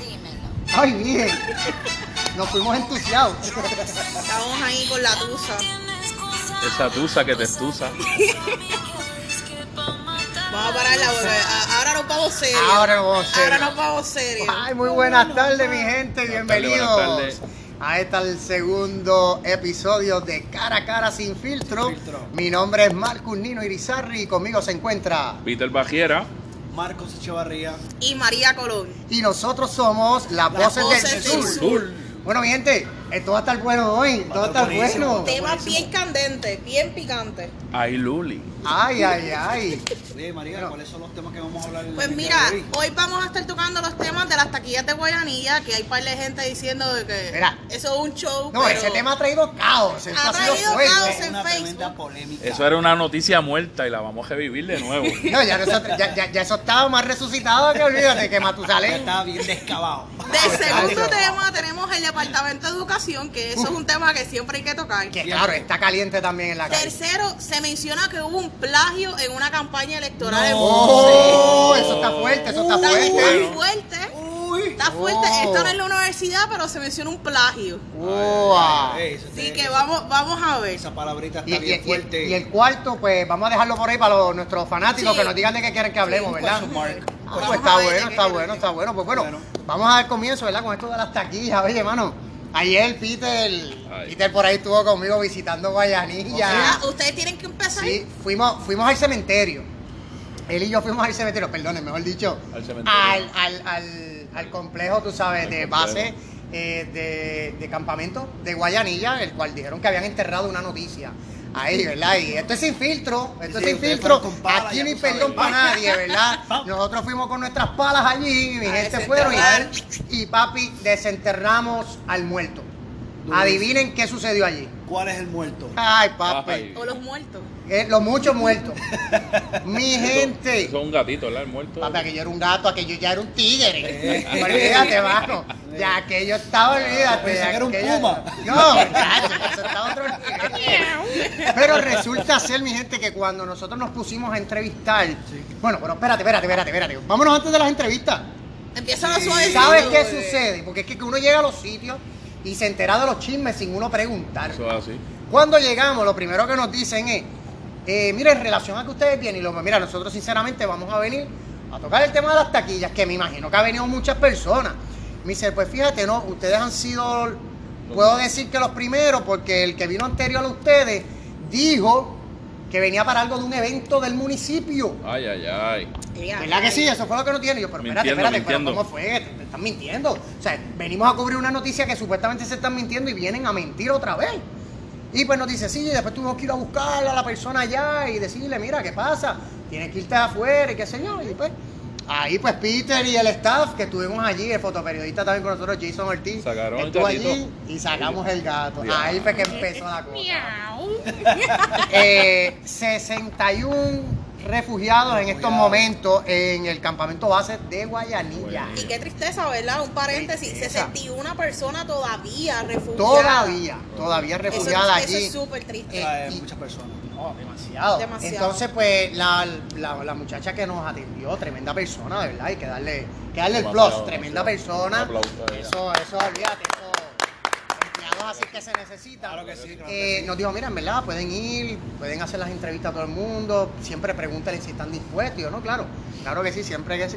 Dímelo. Ay, bien. Nos fuimos entusiasmados. Estamos ahí con la tusa. Esa tusa que te estusa. Vamos a pararla porque ahora nos vamos serios. Ahora nos vamos serios. Ahora nos vamos serios. Ay, muy buenas tardes, mi gente. Bienvenidos buenas tardes. a este el segundo episodio de Cara a Cara Sin Filtro. Filtro. Mi nombre es Marcus Nino Irizarri y conmigo se encuentra. Peter Bajiera. Marcos Echevarría. Y María Colón. Y nosotros somos las Las voces, voces del del sur. sur. Bueno, mi gente, esto va a estar bueno hoy. Esto va a estar buenísimo. bueno. Temas bien candentes, bien picantes. Ay, Luli. Ay, ay, ay. Oye, María. ¿cuáles son los temas que vamos a hablar en Pues mira, hoy? hoy vamos a estar tocando los temas de las taquillas de Guayanilla, que hay par de gente diciendo de que Mira. eso es un show. No, pero ese tema ha traído caos. Ha traído caos. Una en Facebook. polémica. Eso era una noticia muerta y la vamos a revivir de nuevo. No, ya, eso, ya, ya- ya eso estaba más resucitado que olvídate que Ya Matusalén. Estaba bien descabado. De segundo tema tenemos el Departamento de Educación, que eso es un tema que siempre hay que tocar. Que claro, está caliente también en la calle. Tercero, se menciona que hubo un plagio en una campaña electoral en No. Oh, Ponce. eso está fuerte, eso está Está fuerte. muy fuerte. Uy. Está fuerte. Oh. Esto no es la universidad, pero se menciona un plagio. Eso Así que vamos, vamos a ver. Esa palabrita Y, está y- bien y- fuerte. y el cuarto, pues vamos a dejarlo por ahí para los- nuestros fanáticos Sí. que nos digan de qué quieren que hablemos, ¿verdad? Ah, pues está bueno, está bueno, está bueno. Pues bueno, Bueno. vamos a dar comienzo, ¿verdad? Con esto de las taquillas. Oye, hermano, ayer Peter, Ay. Peter por ahí estuvo conmigo visitando Guayanilla. Ustedes tienen que empezar. Sí, fuimos, fuimos al cementerio. Él y yo fuimos al cementerio, perdón, mejor dicho, Al cementerio. al, al, al, al complejo, tú sabes, Al de complejo. base eh, de, de campamento de Guayanilla, el cual dijeron que habían enterrado una noticia ahí, ¿verdad? Y esto es sin filtro, esto Sí, es sin filtro, aquí ni perdón para nadie, ¿verdad? Nosotros fuimos con nuestras palas allí, y mi A gente fueron y, y papi, desenterramos al muerto. Adivinen qué sucedió allí. ¿Cuál es el muerto? Ay, papi. Ay. O los muertos. Eh, los muchos muertos. Mi gente. Eso es un gatito, ¿verdad? El muerto. Papi, aquello era un gato, aquello ya era un tigre. Eh. olvídate, mano. Ya aquello estaba, olvídate. Pensé ya que era un aquello- puma. No, muchacho, eso estaba otro. Pero resulta ser, mi gente, que cuando nosotros nos pusimos a entrevistar. Bueno, pero espérate, espérate, espérate, espérate. Vámonos antes de las entrevistas. Empiezan a Sí. suavecito. ¿Sabes qué sucede? Porque es que uno llega a los sitios y se entera de los chismes sin uno preguntar. Eso es así. Cuando llegamos, lo primero que nos dicen es, eh, mira, en relación a que ustedes vienen, y lo, mira, nosotros sinceramente vamos a venir a tocar el tema de las taquillas, que me imagino que ha venido muchas personas. Me dice, pues fíjate, no, ustedes han sido, puedo decir que los primeros, porque el que vino anterior a ustedes dijo que venía para algo de un evento del municipio. Ay, ay, ay. Ya, ¿Verdad que sí? Eso fue lo que no tiene. Yo, pero espérate, Mintiendo, espérate, pero mintiendo. ¿cómo fue? Te, te están mintiendo. O sea, venimos a cubrir una noticia que supuestamente se están mintiendo y vienen a mentir otra vez. Y pues nos dice, sí, y después tuvimos que ir a buscar a la persona allá y decirle, mira, ¿qué pasa? Tienes que irte afuera y qué sé yo. Y pues, ahí pues Peter y el staff que estuvimos allí, el fotoperiodista también con nosotros, Jason Ortiz, Sacaron el estuvo gatito. allí y sacamos el gato. Ahí fue que empezó la cosa. Eh, 61 refugiados en estos momentos en el campamento base de Guayanilla. Y qué tristeza, ¿verdad? Un paréntesis. Tristeza. 61 personas todavía refugiadas. Todavía, todavía Eso, refugiada eso allí. es súper triste. Eh, y- muchas personas. No, demasiado. Demasiado. Entonces, pues, la, la- la muchacha que nos atendió, tremenda persona, de verdad, hay que darle, que darle el plus, tremenda persona. Aplauso. Eso, eso, olvídate, eso. Que se necesitan. Claro que sí, claro Eh, que sí. Nos dijo, mira, en verdad, pueden ir, pueden hacer las entrevistas a todo el mundo, siempre pregúntale si están dispuestos. Y yo, no, claro, claro que sí, siempre que sí.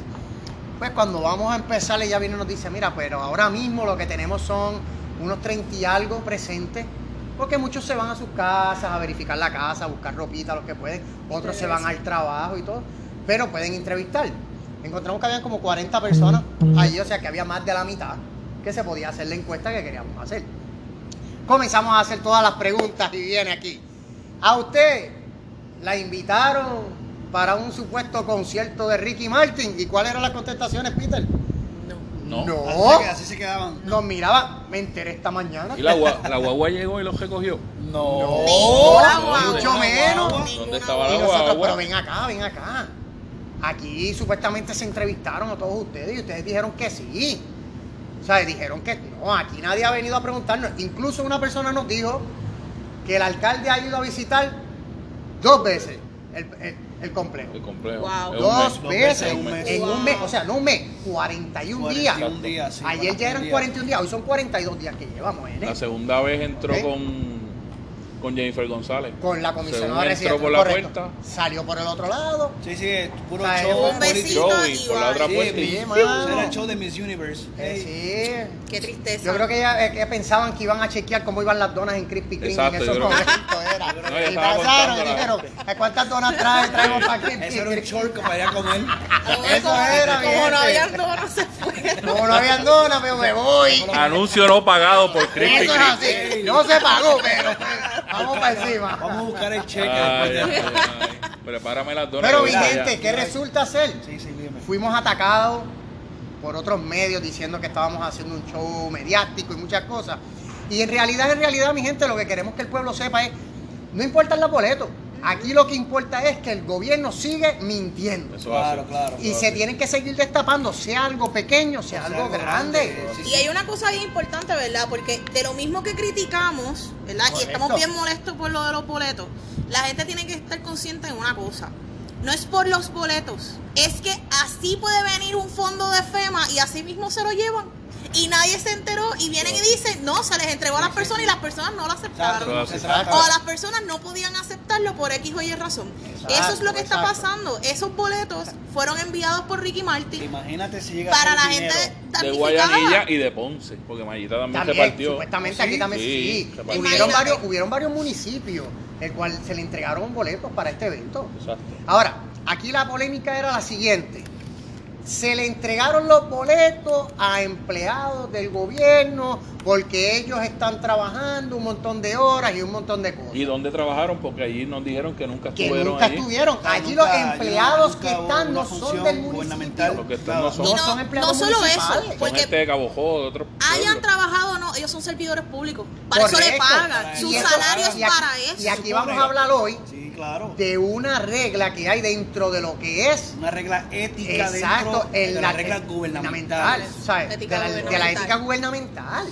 Pues cuando vamos a empezar, ella viene y nos dice, mira, pero ahora mismo lo que tenemos son unos 30 y algo presentes, porque muchos se van a sus casas a verificar la casa, a buscar ropita, los que pueden, otros se van al trabajo y todo, pero pueden entrevistar. Encontramos que habían como 40 personas allí, o sea que había más de la mitad que se podía hacer la encuesta que queríamos hacer. Comenzamos a hacer todas las preguntas y viene aquí. A usted la invitaron para un supuesto concierto de Ricky Martin. ¿Y cuáles eran las contestaciones, Peter? No. No. Así así se quedaban. Nos miraba, me enteré esta mañana. ¿Y la, gua- la guagua llegó y los recogió? No. No, mucho menos. Ninguna ¿Dónde estaba la guagua. nosotros, guagua? pero ven acá, ven acá. Aquí supuestamente se entrevistaron a todos ustedes y ustedes dijeron que sí. O sea, dijeron que no, aquí nadie ha venido a preguntarnos. Incluso una persona nos dijo que el alcalde ha ido a visitar dos veces. El- el- el complejo. El complejo. Wow. Dos mes. Dos veces en un un mes. o sea, no un mes, 41 días. 41 días, sí, Ayer ya eran 41 41 días, hoy son 42 días que llevamos, ¿eh? La segunda vez entró ¿Eh? con, con Jennifer González. Con la Según comisionada entró residente. por la correcto. puerta. Salió por el otro lado. Sí, sí, puro O sea, show. Un besito y por la otra Sí, puerta. Sí, era el show de Miss Universe. Hey. Eh, sí. Qué tristeza. Yo creo que, ella, eh, que pensaban que iban a chequear cómo iban las donas en Krispy Kreme Exacto, en yo esos creo que- momentos era. No, y pasaron y la- dijeron, "¿Eh, ¿cuántas donas trae, traemos para Krispy Ese era un short para ir a comer. Eso era, Como no habían donas, se fue. Como no habían donas, pero me voy. Anuncio no pagado por Krispy Eso es Kreme. así. No se pagó, pero vamos para encima. Vamos a buscar el cheque Ay, después de ay, ay. Prepárame las donas. Pero mi gente. ¿qué resulta ser? Sí, sí, dime. Fuimos atacados por otros medios diciendo que estábamos haciendo un show mediático y muchas cosas. Y en realidad, en realidad, mi gente, lo que queremos que el pueblo sepa es, no importa los boletos, aquí lo que importa es que el gobierno sigue mintiendo. Eso Claro, hace. claro. Y se tienen que seguir destapando, sea algo pequeño, sea O sea, algo algo grande. grande, sí, Y hay una cosa bien importante, ¿verdad? Porque de lo mismo que criticamos, ¿verdad? Y estamos bien molestos por lo de los boletos, la gente tiene que estar consciente de una cosa. No es por los boletos, es que así puede venir un fondo de FEMA y así mismo se lo llevan. Y nadie se enteró y vienen y dicen, no, se les entregó a las personas y las personas no lo aceptaron. Exacto, Exacto. O las personas no podían aceptarlo por X o Y razón. Exacto, Eso es lo que está pasando. Esos boletos fueron enviados por Ricky Martin Imagínate si llega para a la gente. De. Guayanilla y de Ponce, porque Mayita también, También, se partió. supuestamente ¿Ah, aquí también Sí, sí. se partió. Hubieron varios, hubieron varios municipios el cual se le entregaron boletos para este evento. Exacto. Ahora, aquí la polémica era la siguiente. Se le entregaron los boletos a empleados del gobierno porque ellos están trabajando un montón de horas y un montón de cosas. ¿Y dónde trabajaron? Porque allí nos dijeron que nunca que estuvieron nunca allí. estuvieron. Ah, Allí nunca- los empleados nunca que están no son del municipio. Los que están no son. No empleados no solo eso, Son porque gente de Cabojó, de otros hayan trabajado o no, ellos son servidores públicos. Para eso le pagan. Y Su eso- salario es y aquí- para eso. Y aquí vamos a hablar hoy Sí, claro. de una regla que hay dentro de lo que es Una regla ética Exacto, dentro en de la las reglas gubernamentales. ¿sabes? Ética de, la, de la gubernamental. ética gubernamental.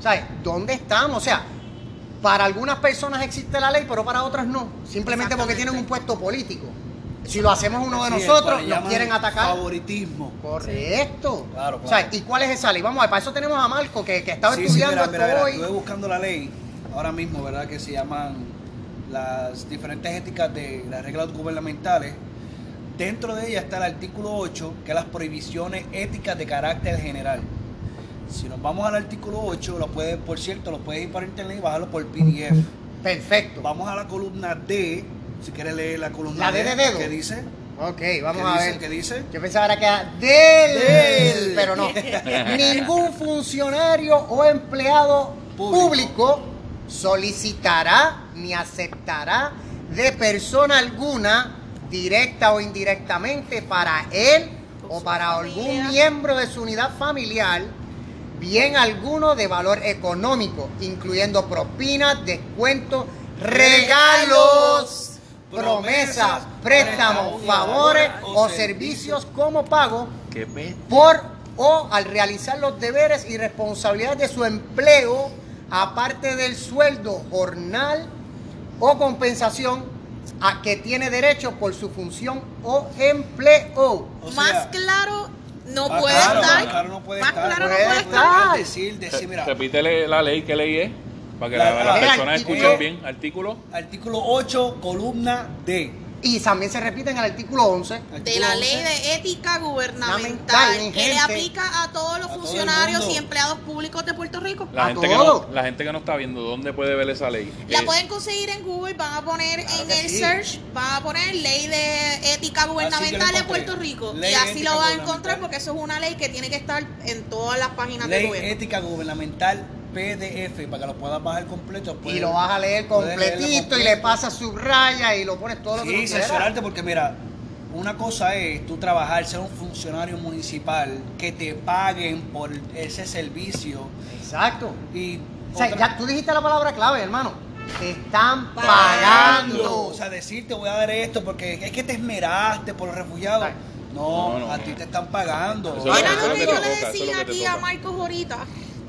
¿Sabes? ¿Dónde estamos? O sea, para algunas personas existe la ley, pero para otras no. Simplemente porque tienen un puesto político. Si lo hacemos uno de Sí, nosotros, nos quieren atacar. Favoritismo. Correcto. Claro, O sea, claro. ¿y cuál es esa ley? Vamos a ver, para eso tenemos a Marco, que, que estaba Sí, sí, estudiando mira, esto mira, mira, hoy. Estuve buscando la ley ahora mismo, ¿verdad? Que se llaman las diferentes éticas de las reglas gubernamentales. Dentro de ella está el artículo 8, que es las prohibiciones éticas de carácter general. Si nos vamos al artículo 8, lo puedes, por cierto, lo puedes ir por internet y bajarlo por PDF. Perfecto. Vamos a la columna D, si quieres leer la columna La D de dedo. ¿Qué dice? Ok, vamos ¿Qué a dice? ver. ¿Qué dice? Yo pensaba era que era del, Del. pero no. Ningún funcionario o empleado Público. público. Solicitará ni aceptará de persona alguna, directa o indirectamente, para él O para algún miembro de su unidad familiar, bien alguno de valor económico, incluyendo propinas, descuentos, regalos, promesas, préstamos, favores o servicios como pago por o al realizar los deberes y responsabilidades de su empleo, aparte del sueldo, jornal o compensación a que tiene derecho por su función o empleo. O más claro no puede claro, estar. más claro no puede Más estar. claro no Puede puede estar. estar. Puedes decir, decir, mira, Repítele la ley que leí es, para que La- la- las la- personas escuchen bien. Artículo. artículo 8, columna D. Y también se repite en el artículo 11. De la ley 11. de ética gubernamental que le aplica a todos los A funcionarios y empleados públicos de Puerto Rico. La A gente, que no, la gente que no está viendo, ¿dónde puede ver esa ley? La Eh, pueden conseguir en Google, van a poner Claro en el sí. search, van a poner ley de ética gubernamental de. Puerto Rico. Ley y de así lo van a encontrar porque eso es una ley que tiene que estar en todas las páginas de Ley gobierno. ética gubernamental PDF, para que lo puedas bajar completo. Y lo vas a leer completito y le pasas subraya y lo pones todo lo que Sí, quieras. censurarte porque mira, una cosa es tú trabajar, ser un funcionario municipal, que te paguen por ese servicio Exacto. y O sea, otra- ya tú dijiste la palabra clave, hermano. Te están Pagando. pagando. O sea, decirte voy a dar esto porque es que te esmeraste por los refugiados. No, No, no, a ti te están pagando. Era lo que que yo le decía que aquí a. Marcos ahorita,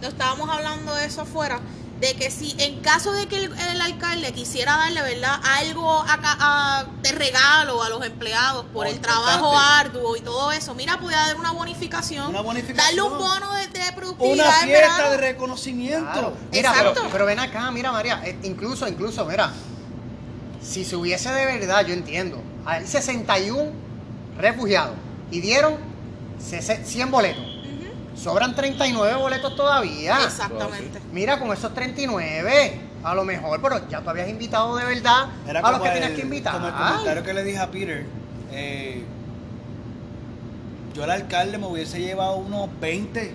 lo estábamos hablando de eso afuera, de que si en caso de que el, el alcalde quisiera darle, ¿verdad? Algo a, de regalo a los empleados por Oh, el trabajo importante. arduo y todo eso, mira, podía dar una bonificación, Una bonificación. darle un bono de, de productividad Una fiesta verano. de reconocimiento. Claro. Mira, pero, Exacto. pero ven acá, mira María, eh, incluso, incluso, mira, si se hubiese de verdad, yo entiendo, hay 61 refugiados y dieron 100 boletos, sobran 39 boletos todavía. Exactamente. Mira, con esos 39, a lo mejor, pero ya tú habías invitado de verdad Era a los como que tenías el- que invitar. Como el comentario que le dije a Peter. eh, yo al alcalde me hubiese llevado unos 20.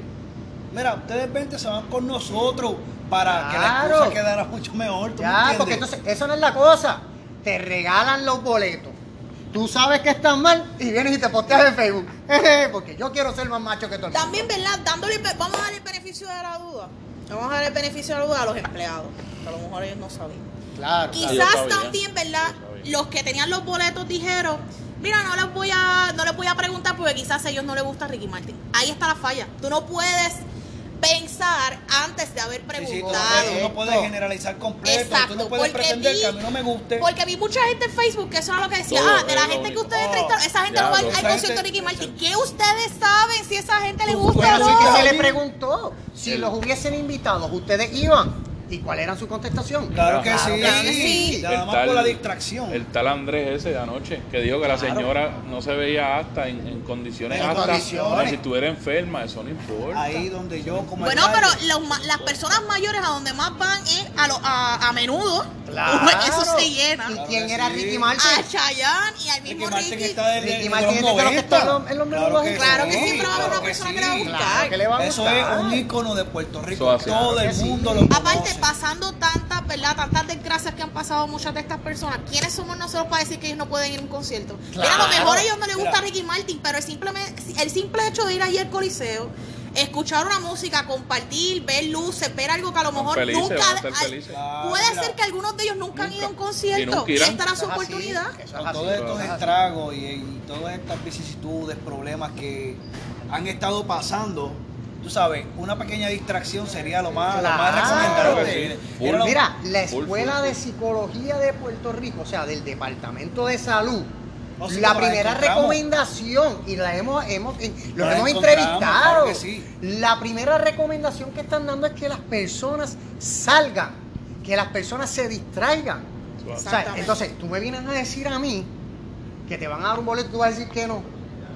Mira, ustedes 20 se van con nosotros para que la cosa quedara mucho mejor. ¿tú Ya, porque entonces, eso no es la cosa. Te regalan los boletos. Tú sabes que están mal y vienes y te posteas en Facebook. porque yo quiero ser más macho que todo el mundo. También, ¿verdad? Dándole, vamos a dar el beneficio de la duda. Vamos a dar el beneficio de la duda a los empleados. Que a lo mejor ellos no sabían. Claro. Quizás sabía. también, ¿verdad? Los que tenían los boletos dijeron, mira, no les voy a, no les voy a preguntar porque quizás a ellos no les gusta Ricky Martin. Ahí está la falla. Tú no puedes pensar antes de haber Sí, sí, tú, preguntado. no puedes, generalizar completo. Exacto, tú no puedes porque pretender vi- que a mí no me guste. Porque vi mucha gente en Facebook que eso era lo que decía, Todo ah, de la gente que ustedes Oh, entrevistaron, esa gente ya, no va al, concierto de Ricky Martin. ¿Qué ustedes saben si esa gente le gusta o no? sí que se le preguntó si El- los hubiesen invitado, ustedes iban. ¿Y cuál era su contestación? Claro que Claro sí. que sí. Nada más por la distracción. El tal Andrés ese de anoche, que dijo que la señora no se veía hasta en, en condiciones En como si estuviera enferma, eso no importa. Ahí donde yo como Bueno, pero los las personas mayores a donde más van es a, lo- a, a menudo. Claro. Eso se llena. ¿Y quién era sí. Ricky A Martin? Chayanne y al Ricky mismo Martin Ricky. está de, de- Ricky de Martin los es de los que 90. está en los- en los menudos que Claro que siempre va a haber una persona que le va a gustar. A Eso es un ícono de Puerto Rico. Todo el mundo lo Aparte, conoce. Pasando tantas, ¿verdad? Tantas desgracias que han pasado muchas de estas personas, ¿quiénes somos nosotros para decir que ellos no pueden ir a un concierto? Mira, a lo mejor a ellos no les gusta. Ricky Martin, pero el, simplemente, el simple hecho de ir allí al Coliseo, escuchar una música, compartir, ver luces, ver algo que a lo mejor felices, nunca... al- puede ser que algunos de ellos nunca, han ido a un. Y concierto y, irán. esta era su es oportunidad. es con así, todos estos estragos y, y todas estas vicisitudes, problemas que han estado pasando, tú sabes, una pequeña distracción sería lo más, lo recomendable. Sí. Era lo- Mira, la Escuela full, de. Psicología de Puerto Rico, o sea, del Departamento de Salud, No, sí, la primera recomendación, y la hemos, hemos, los La hemos entrevistado, claro que sí. la primera recomendación que están dando es que las personas salgan, que las personas se distraigan. O sea, entonces, tú me vienes a decir a mí que te van a dar un boleto y tú vas a decir que no.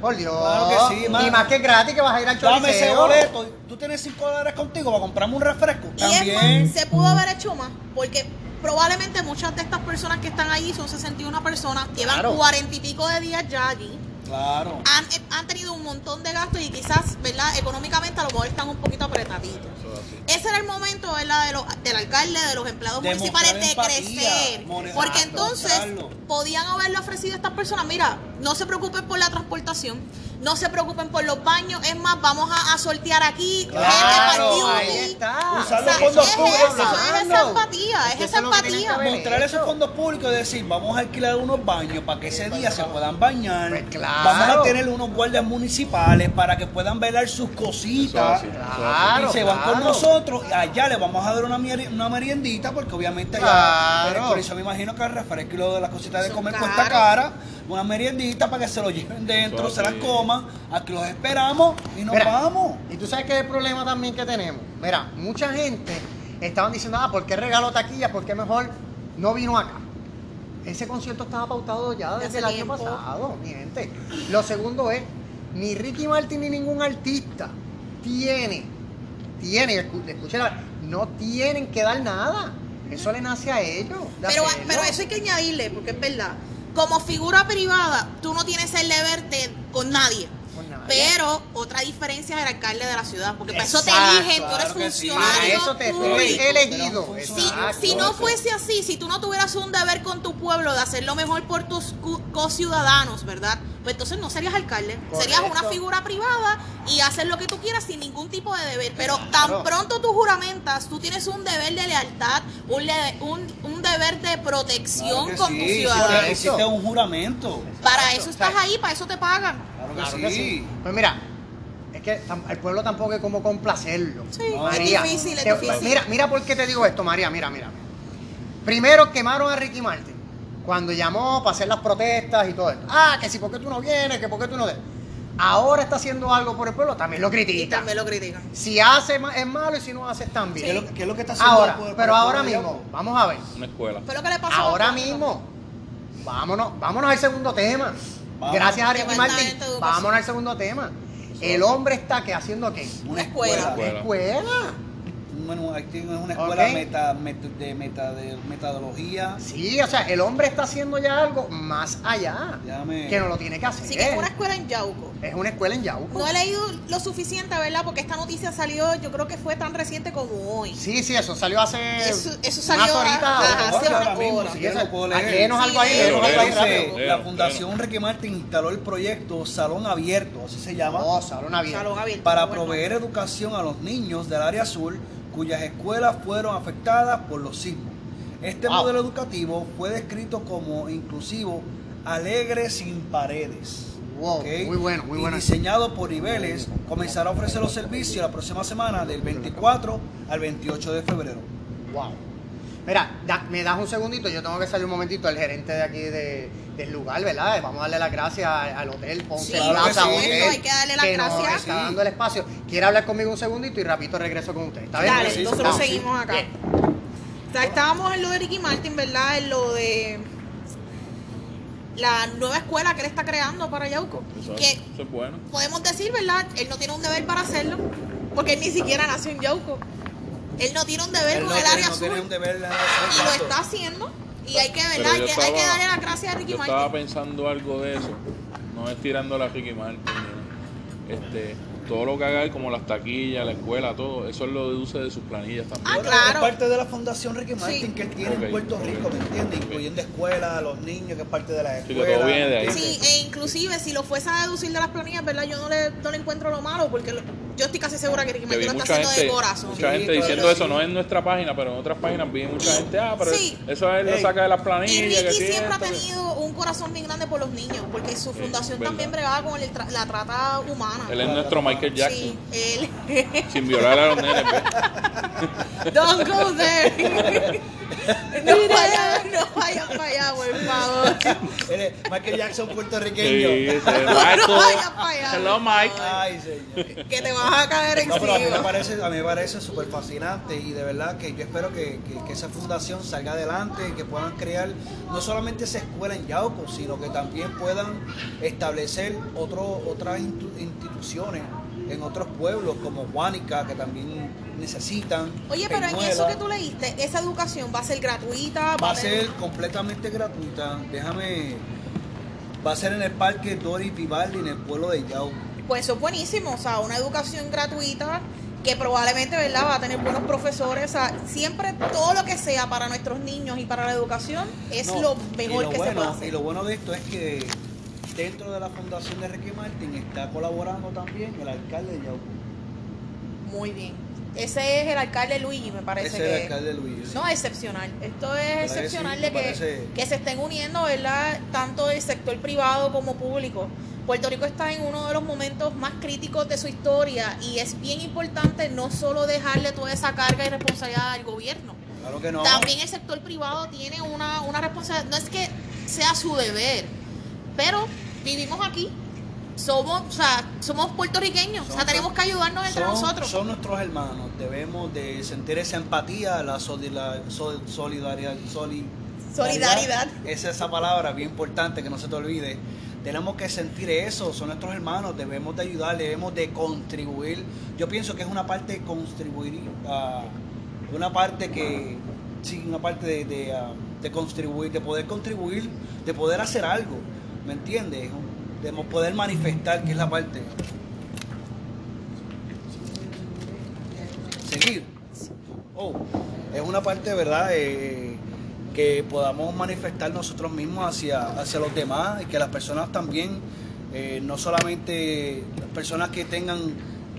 Por Dios. Claro que sí, y más que gratis que vas a ir al Dame ese boleto. Tú tienes 5 dólares contigo para comprarme un refresco. Y es También. más, se pudo haber hecho más, porque probablemente muchas de estas personas que están allí son 61 personas, llevan Claro. cuarenta y pico de días ya allí, Claro. han, han tenido un montón de gastos y quizás, ¿verdad? Económicamente a lo mejor están un poquito apretaditos. Ese era el momento, ¿verdad? De los- del alcalde, de los empleados Demostrar municipales de empatía, crecer. Porque entonces mostrarlo. podían haberle ofrecido a estas personas, mira, no se preocupen por la transportación, no se preocupen por los baños, es más, vamos a, a sortear aquí Claro, gente para O sea, los fondos es públicos. eso, es esa empatía, es esa empatía. Mostrar esos fondos públicos y decir, vamos a alquilar unos baños para que ese día se puedan bañar. Pues claro. Vamos a tener unos guardias municipales para que puedan velar sus cositas. eso. Claro, y se van con nosotros y allá le vamos a dar una, una meriendita porque obviamente allá Claro. por eso me imagino que el refresco y lo de las cositas de Son comer caros. cuesta cara una meriendita para que se lo lleven dentro Eso se las coman aquí los esperamos y nos Mira, vamos Y tú sabes que es el problema también que tenemos. Mira, mucha gente estaban diciendo, ah, ¿por qué regaló taquilla? ¿Por qué mejor no vino acá? Ese concierto estaba pautado ya desde hace el año tiempo. pasado, mi gente. Lo segundo es, ni Ricky Martin ni ningún artista tiene, tiene, escu- escuchen no tienen que dar nada. Eso le nace a ellos. Pero, hacerlo. pero eso hay que añadirle, porque es verdad. Como figura privada, tú no tienes el deber de con nadie. Pero otra diferencia es el alcalde de la ciudad, porque para eso te Exacto, eligen, tú eres claro que sí. funcionario Para eso te público. elegido. Si, Exacto. si no fuese así, si tú no tuvieras un deber con tu pueblo de hacer lo mejor por tus co-ciudadanos, ¿verdad? Pues entonces no serías alcalde, serías una figura privada y haces lo que tú quieras sin ningún tipo de deber. Pero Claro. tan pronto tú juramentas, tú tienes un deber de lealtad, un, le- un, un deber de protección Claro con sí, tus ciudadanos. hiciste un juramento Para eso estás ahí, para eso te pagan. Claro que Claro sí, que sí. Pues mira, es que el pueblo tampoco es como complacerlo. Sí, No, es María, difícil, es te- difícil. Mira, mira por qué te digo esto, María, mira, mira. Primero quemaron a Ricky Martin cuando llamó para hacer las protestas y todo esto. Ah, que si, ¿por qué tú no vienes? Que por qué tú no... de- Ahora está haciendo algo por el pueblo, también lo y critica. también lo critican. Si hace es malo y si no hace también. ¿Qué, es lo, qué es lo que está haciendo Ahora, por- por pero el ahora pueblo mismo, vamos a ver. Una escuela. Fue lo que le pasó a Ahora mismo, vámonos, vámonos al segundo tema. Vamos. Gracias a Ricky Martin, vámonos al segundo tema. El hombre está que haciendo qué? Una escuela. Escuela. Escuela. Bueno, aquí es una escuela Ok. meta, met- de, meta, de metodología. Sí, o sea, el hombre está haciendo ya algo más allá. Que no lo tiene que hacer. Así que es una escuela en Yauco. Es una escuela en Yauco. No he leído lo suficiente, ¿verdad? Porque esta noticia salió, yo creo que fue tan reciente como hoy. Sí, sí, eso salió hace Eso- eso salió unas horitas. hace una hora. Sí, eso- puedo leer. algo ahí, Sí, algo Dice, rápido. Leo, la leo. Fundación Ricky Martin instaló el proyecto Salón Abierto, así se llama, Oh, salón abierto. Salón abierto. para bueno. proveer educación a los niños del área azul cuyas escuelas fueron afectadas por los sismos. Este Wow. modelo educativo fue descrito como inclusivo, alegre sin paredes. Wow, muy bueno, muy y bueno. diseñado por niveles, comenzará a ofrecer los servicios la próxima semana del 24 al 28 de febrero. Wow. Mira, da- me das un segundito, yo tengo que salir un momentito, el gerente de aquí de- del lugar, ¿verdad? Vamos a darle las gracias al al hotel Ponce Sí, Claro que Plaza sí. Hotel, hay que darle las que nos gracias. está Sí. dando el espacio. Quiere hablar conmigo un segundito y rapidito regreso con usted. ¿Está bien? Dale, Sí, nosotros sí. seguimos acá. Bien. O sea, estábamos en lo de Ricky Martin, ¿verdad? En lo de la nueva escuela que él está creando para Yauco. Eso, Que eso es bueno. podemos decir, ¿verdad? Él no tiene un deber para hacerlo, porque él ni siquiera nació en Yauco. Él no tiene un deber Él con no el área no tiene azul un deber de- y lo está haciendo. Y hay que, ¿verdad? Hay que, hay que estaba- darle las gracias a Ricky Yo Martin. estaba pensando algo de eso. No es tirando la Ricky Martin. Este, todo lo que haga él, como las taquillas, la escuela, todo, eso él lo deduce de sus planillas también. Ah, claro. Es parte de la Fundación Ricky Martin Sí. que él tiene Ok, en Puerto Rico, ok, ¿me entiendes? ok. Incluyendo escuelas, los niños, que es parte de la que escuela. todo viene de ahí. ¿me Sí, e inclusive si lo fuese a deducir de las planillas, ¿verdad? Yo no le, no le encuentro lo malo, porque lo- yo estoy casi segura que Ricky Martin lo está mucha haciendo gente, de corazón. mucha Sí, gente diciendo eso, sí. no en nuestra página, pero en otras páginas vi mucha gente, ah, pero Sí. eso él lo saca de las Y planillas. que Ricky siempre ha tenido un corazón bien grande por los niños, porque su fundación también bregaba con el tra- la trata humana. Él es nuestro Michael Jackson, Sí, él. sin violar a los nenes. ¿ves? Don't go there. no vayan, no vayan para allá, por favor. Michael Jackson puertorriqueño. Sí, ese No vayas para allá. Hello, Mike. Ay, señor. Que te vas a caer No, pero a mí me encima. parece, a mí me parece súper fascinante y de verdad que yo espero que, que- que esa fundación salga adelante y que puedan crear no solamente esa escuela en Yauco, sino que también puedan establecer otro, otras instituciones en otros pueblos como Huánica, que también necesitan. Oye, pero en eso que tú leíste, esa educación va a ser gratuita, Va a ser completamente gratuita. Déjame. Va a ser en el parque Doris Vivaldi, en el pueblo de Yauco. Pues eso es buenísimo, o sea, una educación gratuita que probablemente, ¿verdad?, va a tener buenos profesores, o sea, siempre todo lo que sea para nuestros niños y para la educación es No, lo mejor lo que se bueno, puede hacer. Y lo bueno de esto es que dentro de la fundación de Ricky Martin está colaborando también el alcalde de Yauco. Muy bien. Ese es el alcalde Luigi, me parece Ese que es el alcalde Luis. sí. No, excepcional. Esto es ¿Verdad que excepcional de que, parece- que se estén uniendo, ¿verdad? Tanto el sector privado como público. Puerto Rico está en uno de los momentos más críticos de su historia y es bien importante no solo dejarle toda esa carga y responsabilidad al gobierno. Claro que no. También el sector privado tiene una, una responsabilidad. No es que sea su deber, pero vivimos aquí. Somos, o sea, somos puertorriqueños. o sea, tenemos que ayudarnos entre son, nosotros. son nuestros hermanos. Debemos de sentir esa empatía, la solidar- sol- solidaridad. soli- Solidaridad. Esa es esa palabra bien importante que no se te olvide. Tenemos que sentir eso, son nuestros hermanos, debemos de ayudar, debemos de contribuir. Yo pienso que es una parte de contribuir, ah, una parte que, sí, una parte de, de, ah, de contribuir, de poder contribuir, de poder hacer algo, ¿me entiendes? De poder manifestar, que es la parte. Seguir. Oh, es una parte, ¿verdad? Eh, que podamos manifestar nosotros mismos hacia, hacia los demás y que las personas también, eh, no solamente personas que tengan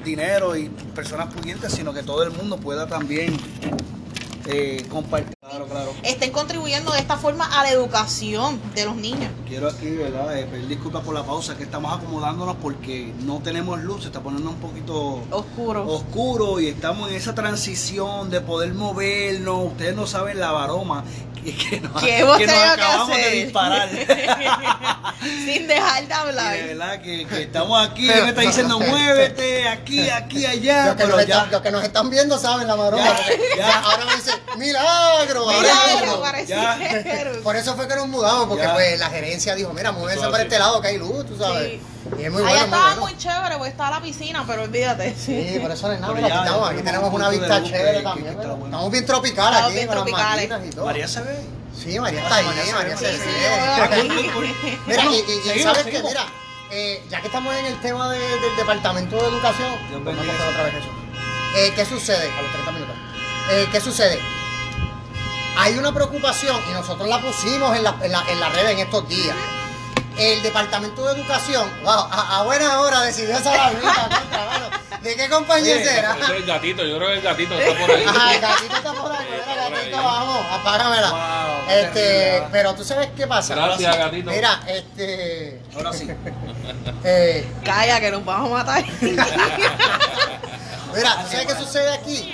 dinero y personas pudientes, sino que todo el mundo pueda también eh, compartir. Claro, claro. estén contribuyendo de esta forma a la educación de los niños. Quiero aquí, ¿verdad? Eh, pedir disculpas por la pausa, que estamos acomodándonos porque no tenemos luz, se está poniendo un poquito Oscuro. oscuro y estamos en esa transición de poder movernos. Ustedes no saben la varoma que, que nos, ¿Qué hemos que nos tenido que acabamos de disparar. Sin dejar de Y hablar. de verdad que, que estamos aquí, Pero- me está diciendo muévete, aquí, aquí, allá, Los que, pero nos ya. están, los que nos están viendo saben la maroma. Ya, porque ya. Ahora me dicen, milagro, Milagro. Por eso fue que nos mudamos, porque pues la gerencia dijo, mira, múvense Eso para este lado que hay luz, tú sabes. Sí. Y es muy Allá bueno, muy estaba bueno. muy chévere, porque está la piscina, pero olvídate. Sí, por eso no es nada, Pero la ya, Aquí tenemos tenemos un una vista chévere que- también. que está ¿verdad? bueno. Estamos bien tropicales Estamos aquí bien con las tropicales. y todo. María se ve. Sí, María está ahí, María se ve. Mira, y, y- y Seguimos, sabes que, mira, eh, ya que estamos en el tema de- del Departamento de Educación, vamos a otra vez eso. Eh, ¿Qué sucede? A los 30 minutos. Eh, ¿Qué sucede? Hay una preocupación, y nosotros la pusimos en la, en la, en la red en estos días. El Departamento de Educación, wow, a, a buena hora decidió esa la contra, mano. ¿De qué compañía Oye, será? Es el gatito, yo creo que el gatito está por ahí. Ajá, el gatito está por ahí, mira, gatito, ahí. vamos, apágamela. Wow, este, pero tú sabes qué pasa. Gracias, sí. gatito. Mira, este. Ahora sí. eh, Calla, que nos vamos a matar. mira, ¿tú sabes qué sucede aquí?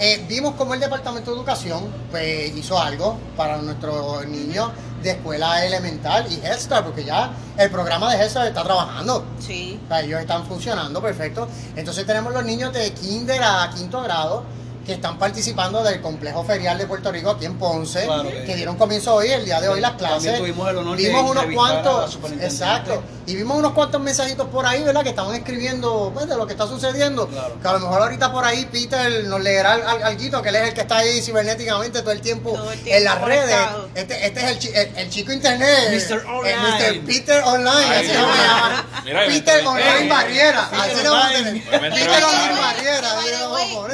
Eh, vimos como el Departamento de Educación pues, hizo algo para nuestros niños de escuela elemental y Head Start, porque ya el programa de Head Start está trabajando. sí. O sea, ellos están funcionando perfecto. Entonces tenemos los niños de kinder a quinto grado que están participando del complejo ferial de Puerto Rico aquí en Ponce, Claro que, que- dieron comienzo hoy, el día de hoy las También clases. tuvimos el honor de vimos unos a la cuantos, exacto, y vimos unos cuantos mensajitos por ahí, ¿verdad? Que estaban escribiendo pues, de lo que está sucediendo. Claro. Que a lo mejor ahorita por ahí Peter nos leerá al- alguito, que él es el que está ahí cibernéticamente todo el tiempo, Todo el tiempo en las redes. Este, este es el, chi- el- el chico internet, Mr. el Online. Mr. Peter Online, Ay, así se va a llamar. Mira, Peter Online. Barriera. Peter Así le vamos a Online. tener. Peter. Online Barriera.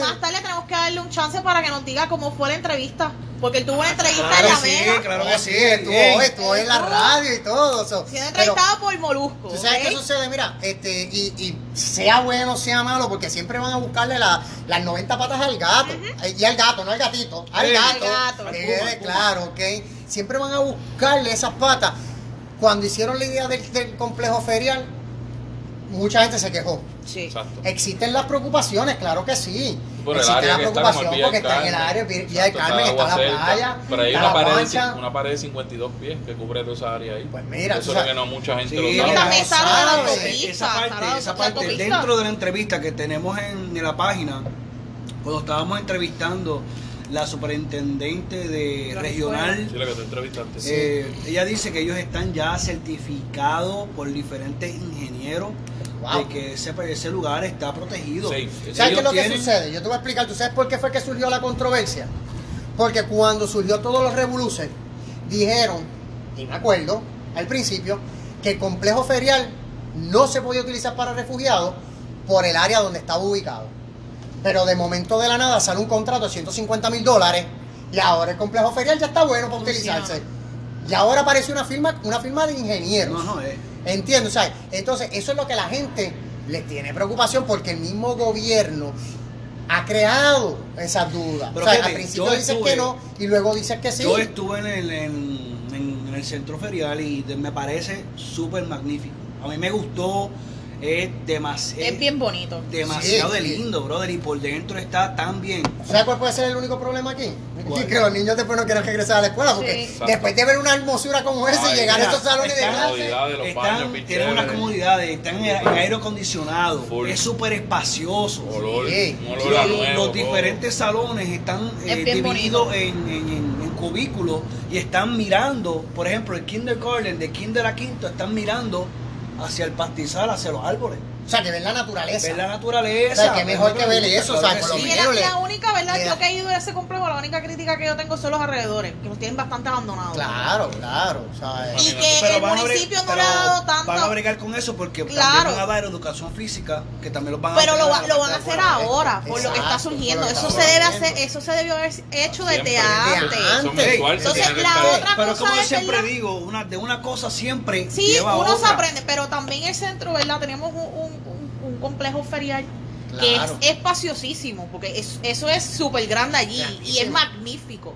más tarde tenemos que darle un chance para que nos diga cómo fue la entrevista. Porque él tuvo una entrevista Claro en la sí, claro Oh, que sí, estuvo hoy, estuvo en la radio y todo. so. Siendo Pero, entrevistado por Molusco. ¿Tú sabes qué sucede? Mira, este, y, y sea bueno, sea malo, porque siempre van a buscarle la- las 90 patas al gato. Eh, Y al gato, no al gatito. Al Sí, gato. al gato. Que Al quede puma, al puma. claro, ¿ok? Siempre van a buscarle esas patas. Cuando hicieron la idea del, del complejo ferial, mucha gente se quejó. Sí. Exacto. Existen las preocupaciones, claro que sí. Por el área que está preocupación como el porque Villa está en el área. Villa del Carmen, está la playa, Pero hay una pared, de, una pared de 52 pies que cubre toda esa área ahí. Pues mira, tú Eso es lo sabes- que no mucha gente lo sabe. también esa parte, parte dentro de la entrevista que tenemos en, la página, cuando estábamos entrevistando la superintendente de La regional, Sí, lo que tú entrevistaste. eh, ella dice que ellos están ya certificados por diferentes ingenieros Wow. de que ese, ese lugar está protegido. ¿Sabes qué es lo que sucede? Yo te voy a explicar. ¿Tú sabes por qué fue que surgió la controversia? Porque cuando surgió todos los revoluces, dijeron, y me acuerdo, al principio, que el complejo ferial no se podía utilizar para refugiados por el área donde estaba ubicado. Pero de momento de la nada sale un contrato de 150 mil dólares y ahora el complejo ferial ya está bueno para utilizarse. Y ahora aparece una firma, una firma de ingenieros. No, no, eh, Entiendo, ¿sabes? Entonces, eso es lo que la gente le tiene preocupación porque el mismo gobierno ha creado esas dudas. Pero o sea, fíjate, al principio dices que no y luego dices que sí. Yo estuve en el, en, el centro ferial y me parece súper magnífico. A mí me gustó, es demasiado, Es bien bonito. demasiado Sí, de sí. lindo, brother, y por dentro está tan bien. ¿Sabes cuál puede ser el único problema aquí? ¿Cuál? Que los niños después no quieren regresar a la escuela porque Sí. después de ver una hermosura como esa y llegar a estos salones de están- clase. tienen unas comodidades, están en, en aire acondicionado, Full. es súper espacioso. Olor, a los, nuevo. los todo. diferentes salones están Es eh, divididos bonito. en, en- en- en cubículos y están mirando, por ejemplo, el kindergarten de kinder a quinto están mirando hacia el pastizal, hacia los árboles. O sea, que ven la naturaleza. Ver la naturaleza. O sea, que mejor ver que ver eso, claro o sea, que por lo sí. La, le- la única, ¿verdad? Yo que he ido a ese complejo, la única crítica que yo tengo son los alrededores, que los tienen bastante abandonados. Claro, claro. O sea, Y eh, que el a bre- municipio no pero le ha dado tanto. Van a bregar con eso porque Claro. también van a dar educación física, que también los van a Pero lo, va- lo van a hacer ahora, por lo que está Exacto, surgiendo. Eso está se debe hacer, eso se debió haber hecho desde antes. Entonces, la otra Pero cosa como yo siempre digo, una, de una cosa siempre Sí, uno se aprende, pero también el centro, ¿verdad? Tenemos un complejo ferial que es espaciosísimo, porque es- eso es súper grande allí y es magnífico.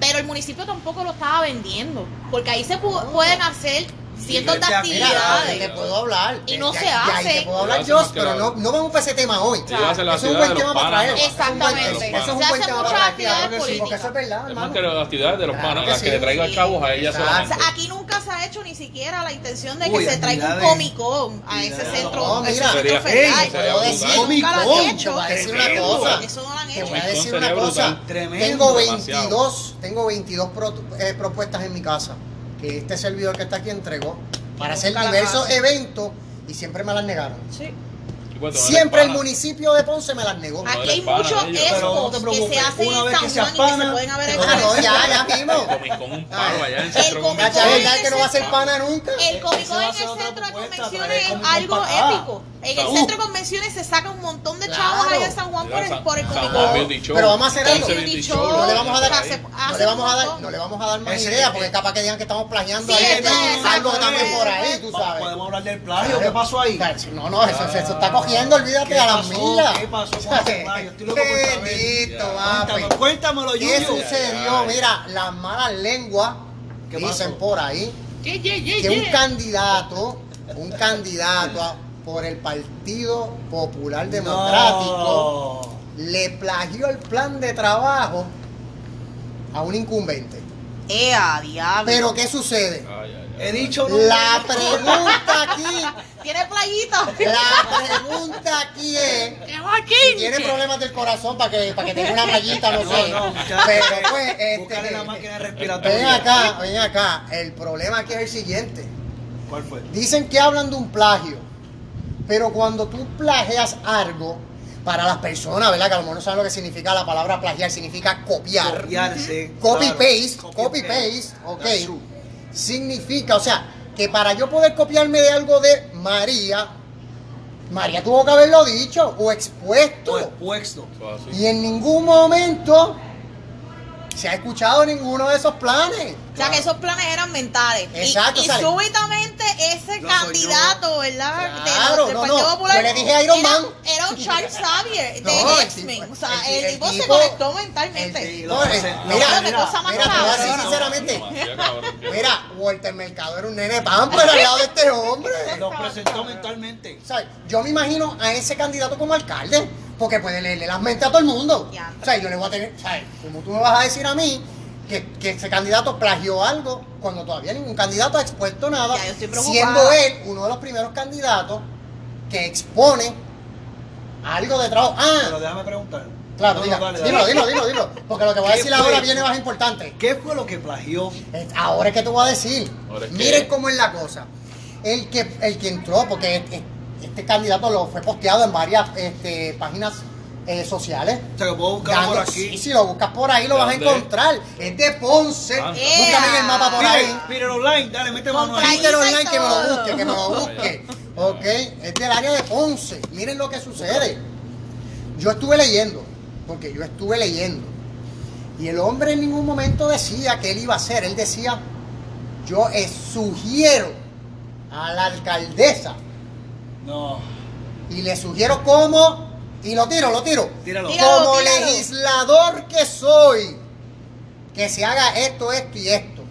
Pero el municipio tampoco lo estaba vendiendo, porque ahí se pu- pueden hacer cientos de Mira, Mira, actividades. te puedo hablar. Y no se hace. te puedo hablar yo, pero no, no vamos para ese tema hoy. La Eso es un buen tema para traer. Exactamente. Eso es un buen tema para actividades Claro políticas. eso es verdad, Es más hermano. que las actividades de los Claro panas, las que le traigan Sí. chavos a ella aquí nunca se ha hecho ni siquiera la intención de que se traiga un actividades. Comic Con a ese Actividades. centro, a mira. a a. Tengo Demasiado. 22, tengo 22 pro- eh, propuestas en mi casa que este servidor que está aquí entregó para hacer diversos eventos y siempre me las negaron. Sí. Siempre el municipio de Ponce me las negó. Aquí hay muchos no expos que se hacen en San Juan y que se pueden haber No, hecho. no, ya, ya mismo. Con un palo allá en el centro El que no va a ser pana nunca. En el centro de convenciones es algo épico. En el Uh. centro de convenciones se saca un montón de chavos allá en San Juan por el, por el. Pero vamos a hacer algo. No le vamos a dar, no le vamos a dar, no le vamos a dar más Ese- ideas porque capaz que digan que estamos plagiando Sí, ahí es que algo exacto, también por ahí, tú sabes. Podemos hablar del plagio. ¿Qué pasó ahí? No, no, eso, eso está cogiendo, olvídate ¿Qué a las pasó? millas. ¿Qué pasó con ese plagio? Estoy loco por Cuéntamelo, ¿Qué sucedió? Mira, las malas lenguas ¿Qué dicen pasó? por ahí que un candidato, un candidato a- por el Partido Popular Democrático No. le plagió el plan de trabajo a un incumbente. ¡Ea, diablo! Pero ¿qué sucede? Ay, ay, ay. He dicho no. La pregunta aquí, ¿Tiene playita? la pregunta aquí es ¡Qué si tiene problemas del corazón para que, para que tenga una mallita, no, No, sé. no. Pero pues, Búscale la este, máquina respiratoria. ven acá, ven acá. El problema aquí es el siguiente. ¿Cuál fue? Dicen que hablan de un plagio, pero cuando tú plagias algo, para las personas, ¿verdad? Que a lo mejor no saben lo que significa la palabra plagiar, significa copiar. Copiarse. Copy claro. paste, Copy copy paste. ok. Significa, o sea, que para yo poder copiarme de algo de María, María tuvo que haberlo dicho o expuesto. O expuesto. Así. Y en ningún momento se ha escuchado ninguno de esos planes. O sea, que esos planes eran mentales. Y- Exacto, y, sale. súbitamente ese candidato, ¿verdad? De- Claro, del no, Partido no. Popular. Yo le dije a Iron era, Man. Era un Charles Xavier de X-Men. O sea, el- el, el tipo se conectó mentalmente. eh, presentó. mira, mira, cosa más mira, te voy a decir cabrona. sinceramente. Mira, Walter Mercado era un nene pamper al lado de este hombre. Lo presentó mentalmente. O sea, yo me imagino a ese candidato como alcalde, porque puede leerle las mentes a todo el mundo. O sea, yo le voy a tener, o sea, como tú me vas a decir a mí que, que ese candidato plagió algo cuando todavía ningún candidato ha expuesto nada, Ya, yo estoy preocupada. siendo él uno de los primeros candidatos que expone algo de trabajo. Pero Ah, déjame preguntar. claro, No, no, diga, dale, dale. dilo, dilo, dilo, dilo, porque lo que voy a ¿Qué decir ahora viene más importante. ¿Qué fue lo que plagió? Ahora es que te voy a decir. Miren cómo es la cosa. El que, el que entró, porque este, este candidato lo fue posteado en varias este, páginas eh, sociales. O sea, que puedo buscarlo por aquí. sí, si lo buscas por ahí lo ¿De vas a encontrar. Es de Ponce. Ah, Búscame en el mapa por ahí. Miren, miren online, dale, mete mano ahí. Ahí online que me lo busque, que me lo busque. Ok, es del área de Ponce. Miren lo que sucede. Yo estuve leyendo, porque yo estuve leyendo. Y el hombre en ningún momento decía que él iba a hacer. Él decía, yo eh, sugiero a la alcaldesa. No. Y le sugiero cómo, y lo tiro, lo tiro. Tíralo. Tíralo, como tíralo. legislador que soy, que se haga esto, esto y esto.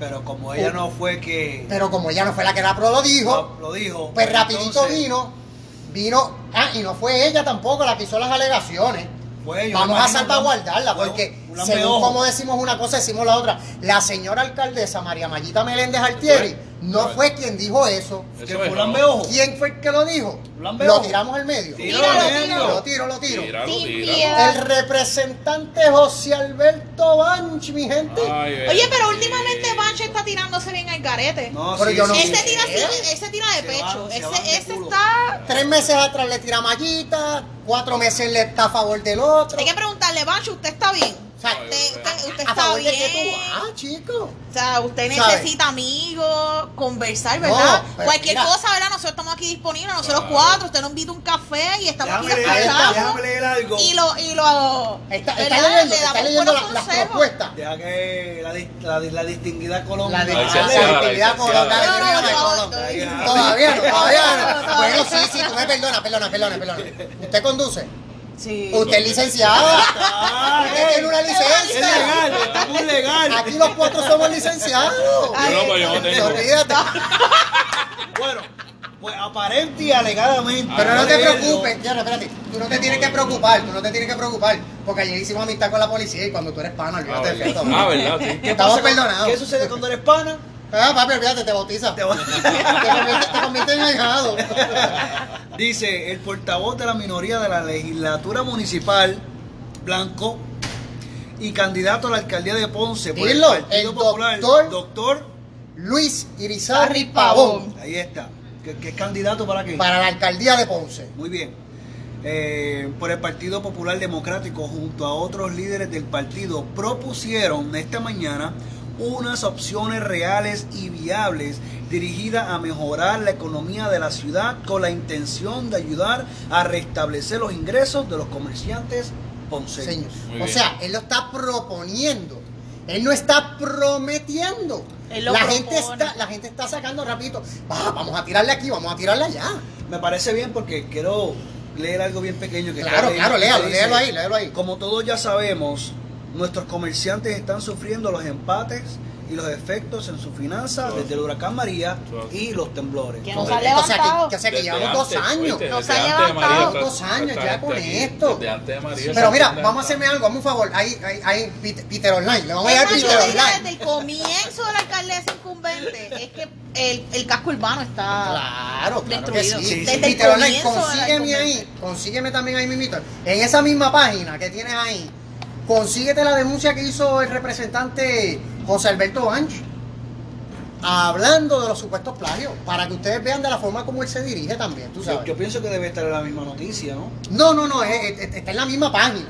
Pero como ella no fue que Pero como ella no fue la que la pro lo dijo, lo, lo dijo, Pues rapidito entonces, vino, vino, ah, y no fue ella tampoco la que hizo las alegaciones. yo Vamos a salvaguardarla, fue porque según como decimos una cosa, decimos la otra. La señora alcaldesa María Mayita Meléndez Altieri no Fue. fue quien dijo eso. ¿Quién fue el que lo dijo? Lo tiramos al medio. Tíralo, Tíralo, medio. tíralo. Lo tiro, lo tiro. Tíralo. El representante José Alberto Banch, mi gente. Ay, Oye, pero últimamente Bancho está tirándose bien al garete. No, Pero sí, yo no ese, sí. tira, ese tira de Se pecho. ese ese está. Tres meses atrás le tira mallita, cuatro meses le está a favor del otro. Hay que preguntarle, Bancho, ¿usted está bien? O sea, Usted, usted- usted ¿A está bien. qué tú vas, chico? O sea, usted necesita amigos, conversar, No, ¿verdad? Cualquier mira. cosa, ¿verdad? Nosotros estamos aquí disponibles, nosotros Claro. cuatro. Usted nos invita un café y estamos Déjame aquí leer, leer algo. Y lo, y lo. Está, está leyendo, Le está damos leyendo la- las propuestas. Deja que la, la, la distinguida La Colombia. de La no. no. Todavía no, todavía No, no. no, Bueno, no. sí, sí, tú me perdonas, perdona, perdona, perdona. ¿Usted conduce? Sí. Usted es licenciada. Ah, Usted tiene una Es licencia. legal, estamos legal. Aquí los cuatro somos licenciados. Ay, Yo no, pues yo no tengo. Olvídate. Bueno, pues aparente y alegadamente. Pero no te preocupes, ya, espérate, tú no te tienes que preocupar, tú no te tienes que preocupar, porque ayer hicimos amistad con la policía y cuando tú eres pana, Ah, olvídate de verdad, eso. Ah, verdad, sí. ¿Qué Estamos perdonados. ¿Qué sucede cuando eres pana? Ah, papi, olvídate, te bautiza. Te Te va- conviertes te conviertes en ahijado. Dice el portavoz de la minoría de la legislatura municipal, Blanco, y candidato a la alcaldía de Ponce por Dilo, el Partido el Popular, doctor- doctor, Luis Irizarry Harry Pavón, ahí está, que es candidato para qué? para la alcaldía de Ponce. Muy bien. Eh, por el Partido Popular Democrático, junto a otros líderes del partido, propusieron esta mañana unas opciones reales y viables dirigidas a mejorar la economía de la ciudad con la intención de ayudar a restablecer los ingresos de los comerciantes ponceños. O sea, él lo está proponiendo. Él no está prometiendo. Él lo La gente, está, la gente está sacando rapidito. "Va, vamos a tirarle aquí, vamos a tirarle allá. Me parece bien porque quiero leer algo bien pequeño que está Claro, claro, léalo, léalo ahí, léalo ahí. Como todos ya sabemos, nuestros comerciantes están sufriendo los empates y los efectos en su finanza desde el huracán María y los temblores. Que no se Correcto, ha o sea, que, levantado. que- o sea, que Desde llevamos dos años. oíste, Nos ha levantado María dos años ya con aquí, esto. Desde antes de María. Pero mira, vamos a hacerme algo, hazme un favor. Ahí, ahí, ahí, Peter, Online. Le vamos a dar Peter Online. desde el comienzo de la alcaldesa incumbente es que el, el casco urbano está Claro, claro que destruido. sí. Sí, sí. Desde el Peter Online, consígueme ahí, consígueme también ahí mismito. En esa misma página que tienes ahí, consíguete la denuncia que hizo el representante José Alberto Banch hablando de los supuestos plagios, para que ustedes vean de la forma como él se dirige también, tú Yo, sabes. yo pienso que debe estar en la misma noticia, ¿no? No, no, no, es- es- está en la misma página.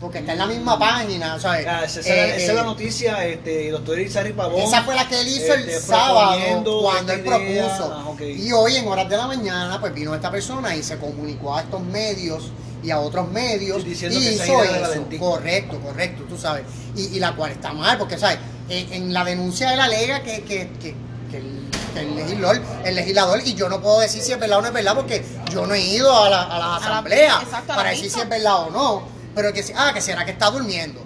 Porque está en la misma página, ¿sabes? Ah, esa, esa- Eh, es la eh, noticia, este, doctor Izarri Pavón. Esa fue la que él hizo el este, sábado cuando él propuso. Ah. Y hoy en horas de la mañana pues vino esta persona y se comunicó a estos medios y a otros medios diciendo y que esa hizo eso. Correcto, correcto, tú sabes. Y, y la cual está mal porque, ¿sabes? En, en la denuncia él alega que, que, que, que el, que el legislador, el legislador, y yo no puedo decir si es verdad o no es verdad porque yo no he ido a la, a la la- asamblea exacto, a la para decir si es verdad o no. Pero que, si- ah, que será que está durmiendo.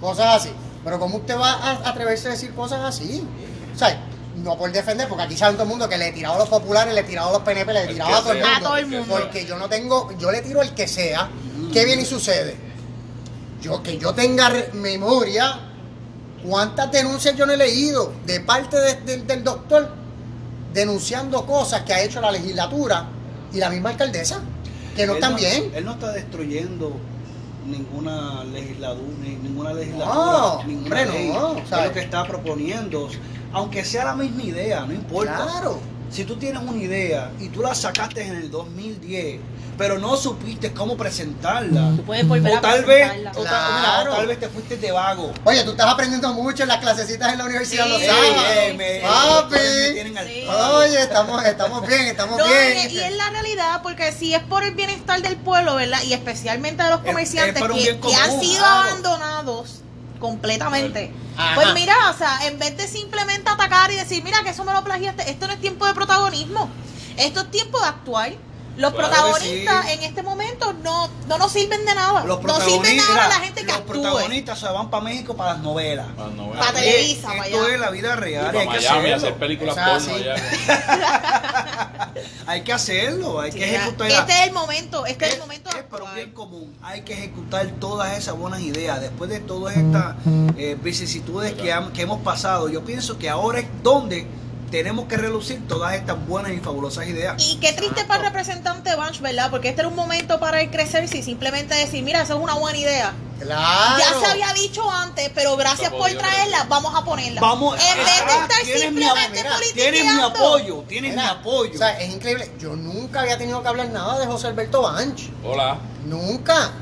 Cosas así. Pero ¿cómo usted va a atreverse a decir cosas así? O sea, no por defender, porque aquí saben todo el mundo que le he tirado a los populares, le he tirado a los PNP, le he tirado a todo el sea, mundo. A todo el mundo. Porque yo no tengo, yo le tiro el que sea. ¿Qué viene y sucede? Yo, que yo tenga memoria, ¿cuántas denuncias yo no he leído de parte de- de- del doctor denunciando cosas que ha hecho la legislatura y la misma alcaldesa? Que no Él están bien. Él no está destruyendo ninguna legislatura, ninguna legislatura, No, ninguna hombre, no, ley. lo que está proponiendo, aunque sea la misma idea, no importa. Claro. Si tú tienes una idea y tú la sacaste en el 2010, pero no supiste cómo presentarla, Tú puedes volver o a tal vez, presentarla. o tal, mira, Claro. o tal vez te fuiste de vago. Oye, tú estás aprendiendo mucho en las clasecitas en la universidad, Sí. lo Ey, sabes. Ey, me- Papi. me tienen al Sí. palo. Oye, estamos, estamos bien, estamos No, bien. y, y es la realidad, porque si es por el bienestar del pueblo, ¿verdad? Y especialmente de los Es- comerciantes es que, han sido claro. abandonados completamente. Ajá. Pues mira, o sea, en vez de simplemente atacar y decir, mira, que eso me lo plagiaste, esto no es tiempo de protagonismo. Esto es tiempo de actuar. Los Claro protagonistas sí. en este momento no, no nos sirven de nada. Los no sirven de protagonistas, nada la gente que los actúe. protagonistas se van para México para las novelas. No, Pa' eh, Televisa, para Esto allá. es la vida y real. para hay que Miami a hacerlo. hacer películas O sea, porno sí. allá. Hay que hacerlo, hay que Sí, ejecutar. este es el momento, este es, el momento es para un actuar. bien común. Hay que ejecutar todas esas buenas ideas. Después de todas estas eh, vicisitudes que, ham- que hemos pasado, yo pienso que ahora es donde tenemos que relucir todas estas buenas y fabulosas ideas. Y qué triste para el representante Banch, ¿verdad? Porque este era un momento para él crecer y simplemente decir, mira, eso es una buena idea. Claro. Ya se había dicho antes, pero gracias por traerla, vamos a ponerla. Vamos, en vez de estar simplemente mira, Tienes mi apoyo, tienes Mira, mi apoyo. O sea, es increíble. Yo nunca había tenido que hablar nada de José Alberto Banch. Hola. Nunca.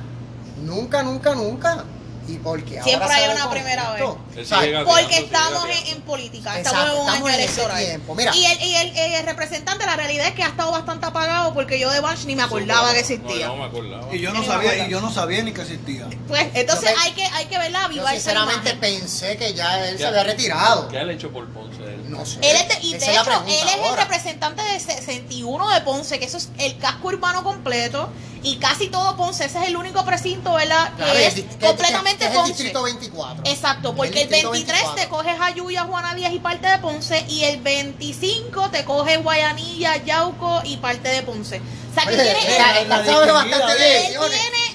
Nunca, nunca, nunca. Y porque Siempre ahora hay una primera O sea, gateando, Porque estamos en, política, Exacto, estamos en un estamos año ese electoral. mira. Y, el, y el, el representante, la realidad es que ha estado bastante apagado porque yo de Banch ni me acordaba que existía. No, yo no me acordaba. y yo no sabía, y yo no sabía ni que existía. Pues entonces Yo hay que hay que verla Yo avivar esa sinceramente pensé que ya él ¿Qué- se había retirado. ¿Qué ha hecho por Ponce? Él? No, No sé. Él es de- y Esa de es la hecho, pregunta él es el representante de 61 de Ponce, que eso es el casco urbano completo. Y casi todo Ponce, ese es el único precinto, ¿verdad? Claro, que es el que- completamente que es el Ponce. distrito 24. Exacto, porque el, distrito 23 te 24. coges a Yuya, Juana Díaz y parte de Ponce. Y el 25 te coge Guayanilla, Yauco y parte de Ponce. O sea, que Oye, tiene. él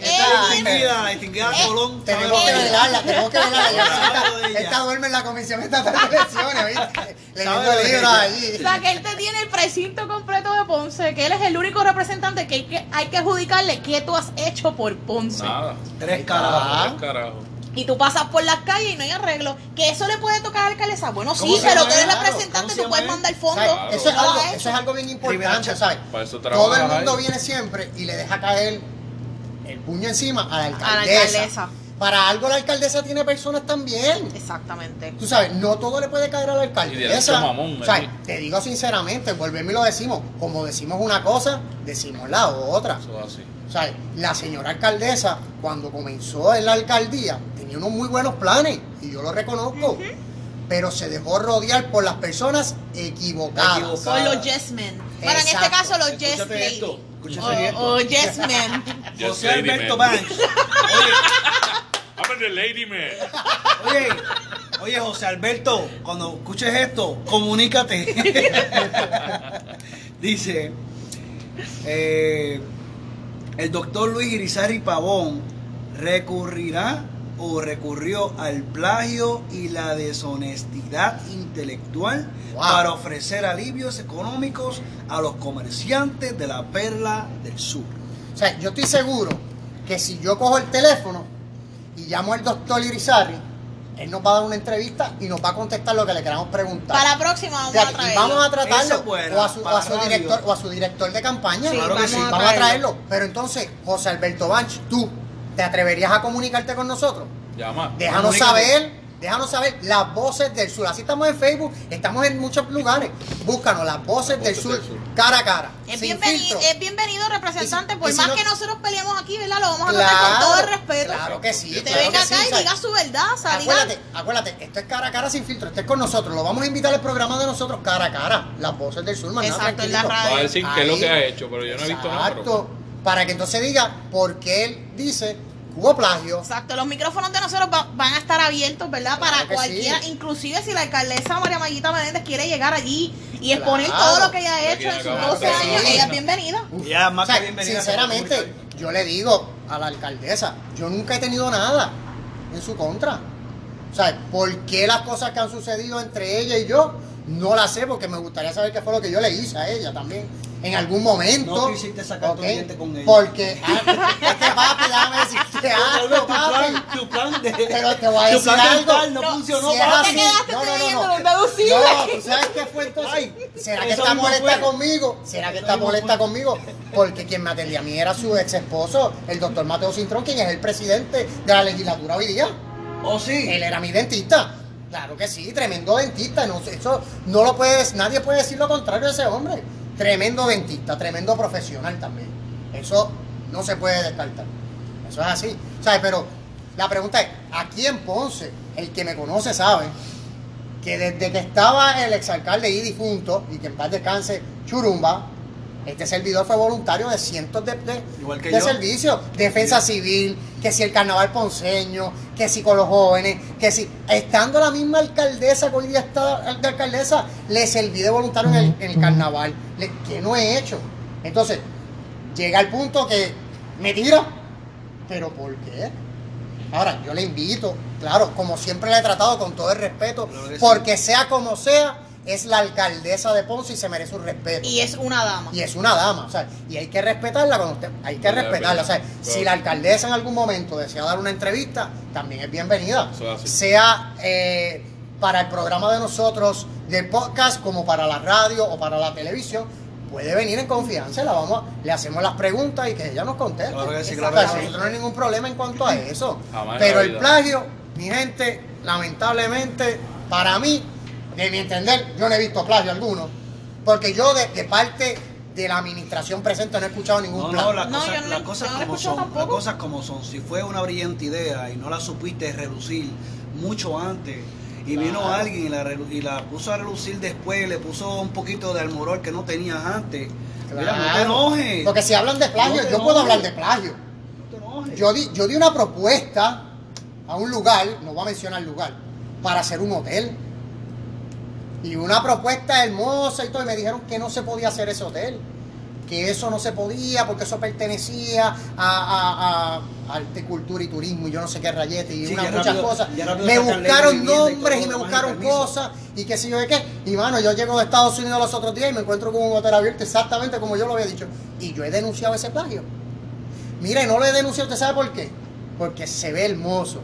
Esta- tiene- distinguida, distinguida Eh, Colón. Tenemos que velarla, tenemos que velarla. Esta, duerme en la comisión estatal de elecciones, ¿viste? Leyendo libros allí. O sea, que él te tiene el precinto completo de Ponce, que él es el único representante que hay que, hay que adjudicarle qué tú has hecho por Ponce. Nada. Tres carajos. Tres carajos. Y tú pasas por las calles y no hay arreglo. Que eso le puede tocar a la alcaldesa. Bueno, ¿Cómo sí, pero tú eres él? representante, ¿Cómo se tú puedes mandar fondos. Claro. Eso, es algo, eso es algo bien importante. ¿sabes? Todo el mundo ahí. viene siempre y le deja caer el puño encima a la A la alcaldesa. alcaldesa. Para algo la alcaldesa tiene personas también. Exactamente. Tú sabes, no todo le puede caer a la alcaldesa. hecho, mamón, O sea, allí. te digo sinceramente, volvemos y lo decimos. Como decimos una cosa, decimos la otra. Eso es así. O sea, la señora alcaldesa, cuando comenzó en la alcaldía, tenía unos muy buenos planes, y yo lo reconozco, pero se dejó rodear por las personas equivocadas. Equivocadas. Son los yes men. Bueno, en este caso, los yes Escúchate lady. esto. Escúchate O, esto. o yes. Just José Alberto man. Banks. I'm the lady man. Oye, oye, José Alberto, cuando escuches esto, comunícate. Dice, eh, el doctor Luis Irizarry Pavón recurrirá o recurrió al plagio y la deshonestidad intelectual Wow. para ofrecer alivios económicos a los comerciantes de la Perla del Sur. O sea, yo estoy seguro que si yo cojo el teléfono y llamo al doctor Irizarry, él nos va a dar una entrevista y nos va a contestar lo que le queramos preguntar. Para la próxima vamos Fíjate, a y traerlo. vamos a tratarlo fuera, o a su, o a director o a su director de campaña. Sí, Claro que vamos sí. a Vamos a traerlo. traerlo. Pero entonces, José Alberto Banch, tú te atreverías a comunicarte con nosotros. Llama. Déjanos Comunícate. saber, déjanos saber las voces del sur. Así estamos en Facebook, estamos en muchos lugares. Búscanos las voces, del, voces sur, del sur. cara a cara. Es sin bienvenido, filtro. es bienvenido representante, Y si- por y si más no- que nosotros peleamos aquí, ¿verdad? Lo vamos a tratar con todo el respeto. Claro que sí. Que claro venga que sí, acá y ¿sabes? diga su verdad, o sea, diga- Acuérdate, acuérdate, esto es cara a cara sin filtro, esto es con nosotros. Lo vamos a invitar al programa de nosotros cara a cara. Las voces del sur, más nada, Exacto, en la tranquilito. radio. Va a decir qué es lo que ha hecho, pero yo no he visto nada. pero- Exacto. Para que entonces diga por qué él dice que hubo plagio. Exacto, los micrófonos de nosotros va- van a estar abiertos, ¿verdad? Claro Para cualquiera, sí. inclusive si la alcalesa María Mayita Menéndez quiere llegar allí y exponer Claro. todo lo que ella ha hecho en sus quiere 12 acabar. años, Sí. ella es bienvenida. Ya, más O sea, que bienvenida. sinceramente, yo le digo a la alcaldesa, yo nunca he tenido nada en su contra. O sea, ¿por qué las cosas que han sucedido entre ella y yo? No las sé, porque me gustaría saber qué fue lo que yo le hice a ella también. En algún momento. No quisiste sacar tu ¿ok? diente con ella. Porque, ah, es que papi, déjame decir, qué Tal vez asco, tu papi. plan, tu plan de. Pero te voy a tu decir plan algo. no, No, funcionó, Si papi. así, quedaste no, no, no, no. No, ¿tú sabes qué fue entonces? Ay, ¿Será que está molesta fue. conmigo? ¿Será que Eso está molesta fue. conmigo? Porque quien me atendía a mí era su ex esposo, el doctor Mateo Cintrón, quien es el presidente de la legislatura hoy día. ¿O sí? Él era mi dentista. Claro que sí, tremendo dentista. No, eso no lo puedes, nadie puede decir lo contrario de ese hombre. Tremendo dentista, tremendo profesional también. Eso no se puede descartar. Eso es así. ¿Sabes? Pero la pregunta es, aquí en Ponce, el que me conoce sabe que desde que estaba el exalcalde y difunto, y que en paz descanse, Churumba, este servidor fue voluntario de cientos de, de, Igual que de yo. servicios, defensa civil, que si el carnaval ponceño, que si con los jóvenes, que si, estando la misma alcaldesa que hoy día está de alcaldesa, le serví de voluntario en el, en el carnaval, Le- que no he hecho. Entonces, llega el punto que me tira, pero ¿por qué? Ahora, yo le invito, claro, como siempre le he tratado con todo el respeto, Claro que sí. porque sea como sea, es la alcaldesa de Ponce y se merece un respeto. Y es una dama. Y es una dama, o sea, y hay que respetarla cuando usted, hay que Verdad, respetarla, o sea, si la alcaldesa en algún momento desea dar una entrevista, también es bienvenida, Eso es así. sea eh, para el programa de nosotros del podcast, como para la radio o para la televisión, puede venir en confianza, la vamos, a- le hacemos las preguntas y que ella nos conteste. Claro que sí, O claro sea, que sí. nosotros no hay ningún problema en cuanto a eso, Jamás pero el plagio, mi gente, lamentablemente, para mí, de mi entender, yo no he visto plagio alguno. Porque yo de, de parte de la administración presente no he escuchado ningún No, plagio. no, las cosas, yo no la- como son. Las cosas como son. Si fue una brillante idea y no la supiste reducir mucho antes y vino Claro. alguien y la, y la puso a relucir después, le puso un poquito de almorol que no tenías antes. Mira, no te Claro. enojes. Porque si hablan de plagio, yo puedo hablar de plagio. No te enojes. Yo di, yo di una propuesta a un lugar, no voy a mencionar el lugar, para hacer un hotel. Y una propuesta hermosa y todo, y me dijeron que no se podía hacer ese hotel. Que eso no se podía porque eso pertenecía a, a- a arte, cultura y turismo y yo no sé qué rayete y Sí, unas muchas rápido- cosas. Me buscaron y nombres y me buscaron cosas y qué sé yo de qué. Y mano, yo llego de Estados Unidos los otros días y me encuentro con un hotel abierto exactamente como yo lo había dicho. Y yo he denunciado ese plagio. Mire, no lo he denunciado, ¿usted sabe por qué? Porque se ve hermoso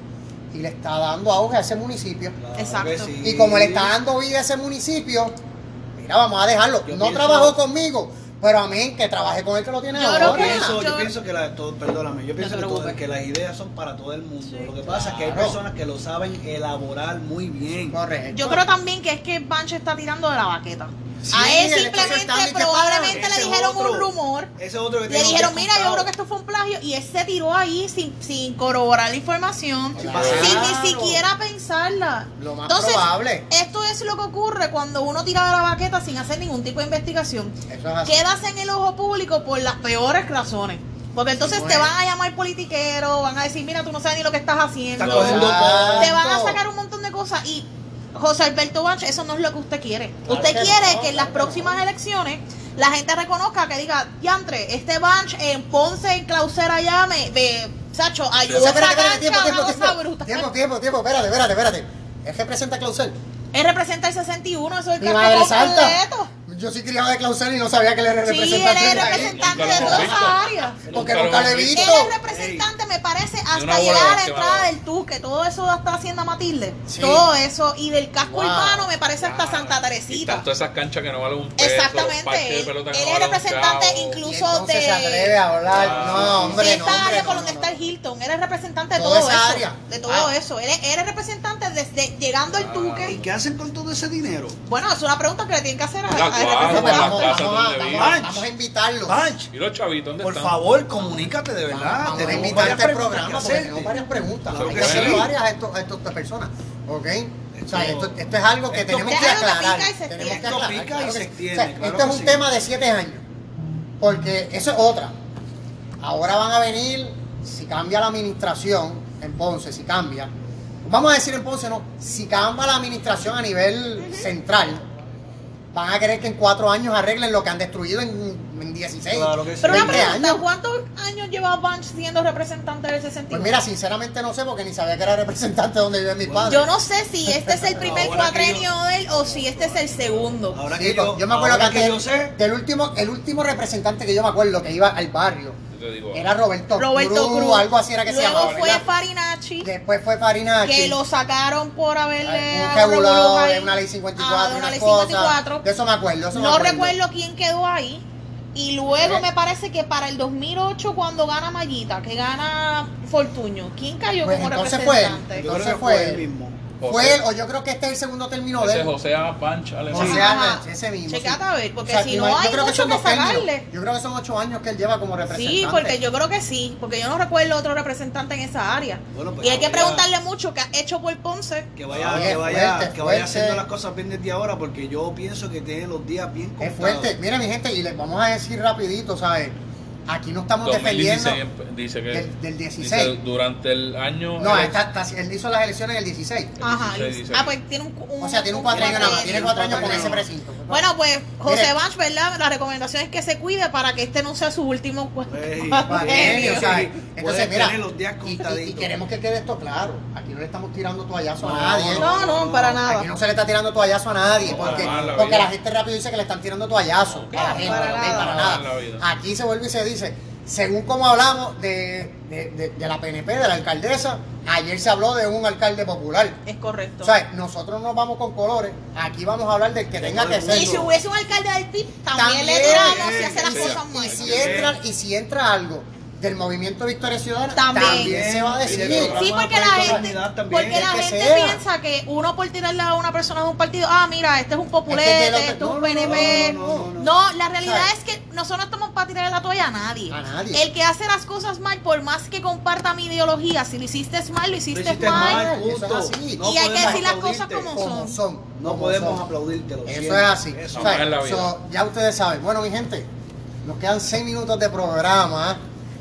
y le está dando auge a ese municipio. Claro Exacto. sí. Y como le está dando vida a ese municipio, mira, vamos a dejarlo. Yo no pienso- trabajó conmigo, pero a mí que trabajé con el que lo tiene Yo ahora. que- pienso, yo yo- pienso que la, todo, perdóname, yo pienso que, todo- preocupes. que las ideas son para todo el mundo. Sí. Lo que pasa es que hay personas que lo saben elaborar muy bien. Correcto. Yo creo también que es que Bancho está tirando de la baqueta. Sí, a él simplemente, probablemente le dijeron otro. un rumor. Ese otro que Le dijeron, mira, yo creo que esto fue un plagio. Y él se tiró ahí sin, sin corroborar la información, Claro. sin ni siquiera pensarla. Lo más Entonces, probable. esto es lo que ocurre cuando uno tira de la baqueta sin hacer ningún tipo de investigación. Es así. Quedas en el ojo público por las peores razones. Porque entonces te pues. van a llamar politiquero, van a decir, mira, tú no sabes ni lo que estás haciendo. Te van a sacar un montón de cosas y José Alberto Banch, eso no es lo que usted quiere. Claro usted que quiere no, que en las próximas elecciones la gente reconozca que diga, diantre, este Banch en Ponce, en Clausera allá, me, me Sacho, ayudó a esa tiempo, tiempo, una cosa tiempo, brutal. tiempo, tiempo, tiempo, espérate, espérate, espérate. Él representa a Clausel. Él representa el 61, eso es el Mi madre completo. Yo soy criado de Clausel y no sabía que él era Sí, él representante es representante de toda esa área. Porque Nunca lo he visto. Él es representante, me parece, hasta llegar a la entrada del Tuque, todo eso está haciendo Matilde. Todo eso, y del casco urbano me parece hasta Santa Y Teresita. tanto esas canchas que no valen un peso. Exactamente, él, es representante. Y incluso de, se atreve a hablar. Ah, no, hombre, esta área por donde está el Hilton. Él es representante de Toda todo esa eso. área. De todo Ah. eso. Él es, representante desde llegando al Ah. ¿Y Tuque. qué hacen con todo ese dinero? Bueno, es una pregunta que le tienen que hacer a, Las vamos, casas vamos a, donde vamos, viven. a, vamos a invitarlo. Punch, ¿Y los chavitos dónde por están? favor, comunícate de verdad. Vamos a Tenemos invitarte varias al preguntas programa que porque tenemos varias preguntas. Hay que varias a, estas personas. ¿Ok? O sea, Esto- es algo que esto- tenemos que aclarar. Tenemos que aclarar. Esto pica y se extiende, O sea, claro esto es un sí. tema de siete años. Porque eso es otra. Ahora van a venir, si cambia la administración en Ponce, si cambia, vamos a decir en Ponce no, si cambia la administración a nivel central, van a querer que en cuatro años arreglen lo que han destruido en, en 16. Claro que sí. Pero una 20 pregunta, años. ¿cuántos años lleva Bunch siendo representante del 61? Pues mira, sinceramente no sé porque ni sabía que era representante donde viven mis padres. Yo no sé si este es el primer cuatrenio de él o si este es el segundo. Ahora Sí, que yo, yo me acuerdo que, ahora que aquel- yo sé, del último, el último representante que yo me acuerdo que iba al barrio te digo, era Roberto, Roberto Cruz, Cruz. algo así era que se Luego llamaba. fue ¿verdad? Farinacci, Después fue Farinacci. que lo sacaron por haberle un regulado de una ley 54, Ah, de una ley cosas. 54. De eso me acuerdo. eso me No acuerdo. recuerdo quién quedó ahí. Y luego Eh. me parece que para el 2008, cuando gana Mayita, que gana Fortuño, ¿quién cayó Pues como entonces fue representante? creo entonces fue fue él mismo. José. Fue él, o yo creo que este es el segundo término de ese él. José A. Panch alemán. José ese mismo. Checate sí. a ver, porque O sea, si yo- no yo hay creo que mucho son que términos. sacarle. Yo creo que son ocho años que él lleva como representante. Sí, porque yo creo que sí, porque yo no recuerdo otro representante en esa área. Bueno, pues y hay que preguntarle mucho que ha hecho por Ponce. Que vaya, Oye, que vaya, fuerte, que vaya fuerte. haciendo las cosas bien desde ahora, porque yo pienso que tiene los días bien Es contados. fuerte. Mira, mi gente, y les vamos a decir rapidito, ¿sabes? Aquí no estamos 2016 defendiendo dice que del, del dice, 16. durante el año No, está- está- él hizo las elecciones en el 16. Ajá. 16 y- dice ah, aquí. pues tiene un, un- O sea, tiene un cuatro años nada más. Tiene cuatro años con ese precinto. Bueno, pues José Mire. Banch, ¿verdad? La recomendación es que se cuide para que este no sea su último Ey, cuatrenio. o sea, Puedes entonces, mira, tener los días y, y- y queremos que quede esto claro. Aquí no le estamos tirando toallazo No, a nadie. No, no, para nada. Aquí no se le está tirando toallazo a nadie. No, porque la porque la gente rápido dice que le están tirando toallazo a la gente. para nada. para No, nada. Aquí se vuelve y se dice, según como hablamos de, de, de- de la PNP, de la alcaldesa, ayer se habló de un alcalde popular. Es correcto. O sea, nosotros no vamos con colores, aquí vamos a hablar del que tenga que ser. y si hubiese un alcalde del PIB, también, le También, tiramos y hace las cosas Y mal. si entra, y si entra algo del movimiento Victoria Ciudadana También. también, se va a programa Sí, porque de la gente, porque la sea. piensa que uno por tirarle a una persona de un partido, ah, mira, este es un populete, Este es este es un PNP. no, no, no, no. No, la realidad ¿Sabes? es que nosotros no estamos para tirarle la toalla a nadie. A nadie. El que hace las cosas mal, por más que comparta mi ideología, si lo hiciste mal, lo hiciste, Lo hiciste mal. mal, Eso es punto. así. No Y hay que decir las cosas como como son. son. No como podemos son. aplaudírtelo. Eso siempre. es así. Eso. O sea, Jamás en la vida. so, ya ustedes saben. Bueno, mi gente, nos quedan seis minutos de programa.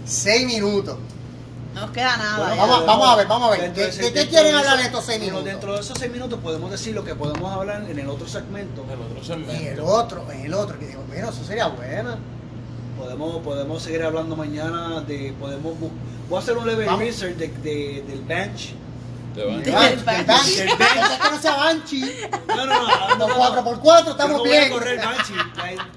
Seis minutos. No nos queda nada. Bueno. Vamos- vamos a ver, vamos a ver. Dentro ¿Qué- ese- quieren de hablar en estos seis bueno, minutos? Dentro de esos seis minutos podemos decir lo que podemos hablar en el otro segmento. El otro En segmento. el otro, en el otro. Que digo, mira, eso sería bueno. Podemos, podemos seguir hablando mañana de. podemos Voy a hacer un leve Vamos. research de, de- del bench. El Banshee, Banshee. Banshee. Banshee. Que no sea Banshee. No, no, no. no, Los no, 4x4 Yo estamos no voy bien. a correr Banshee.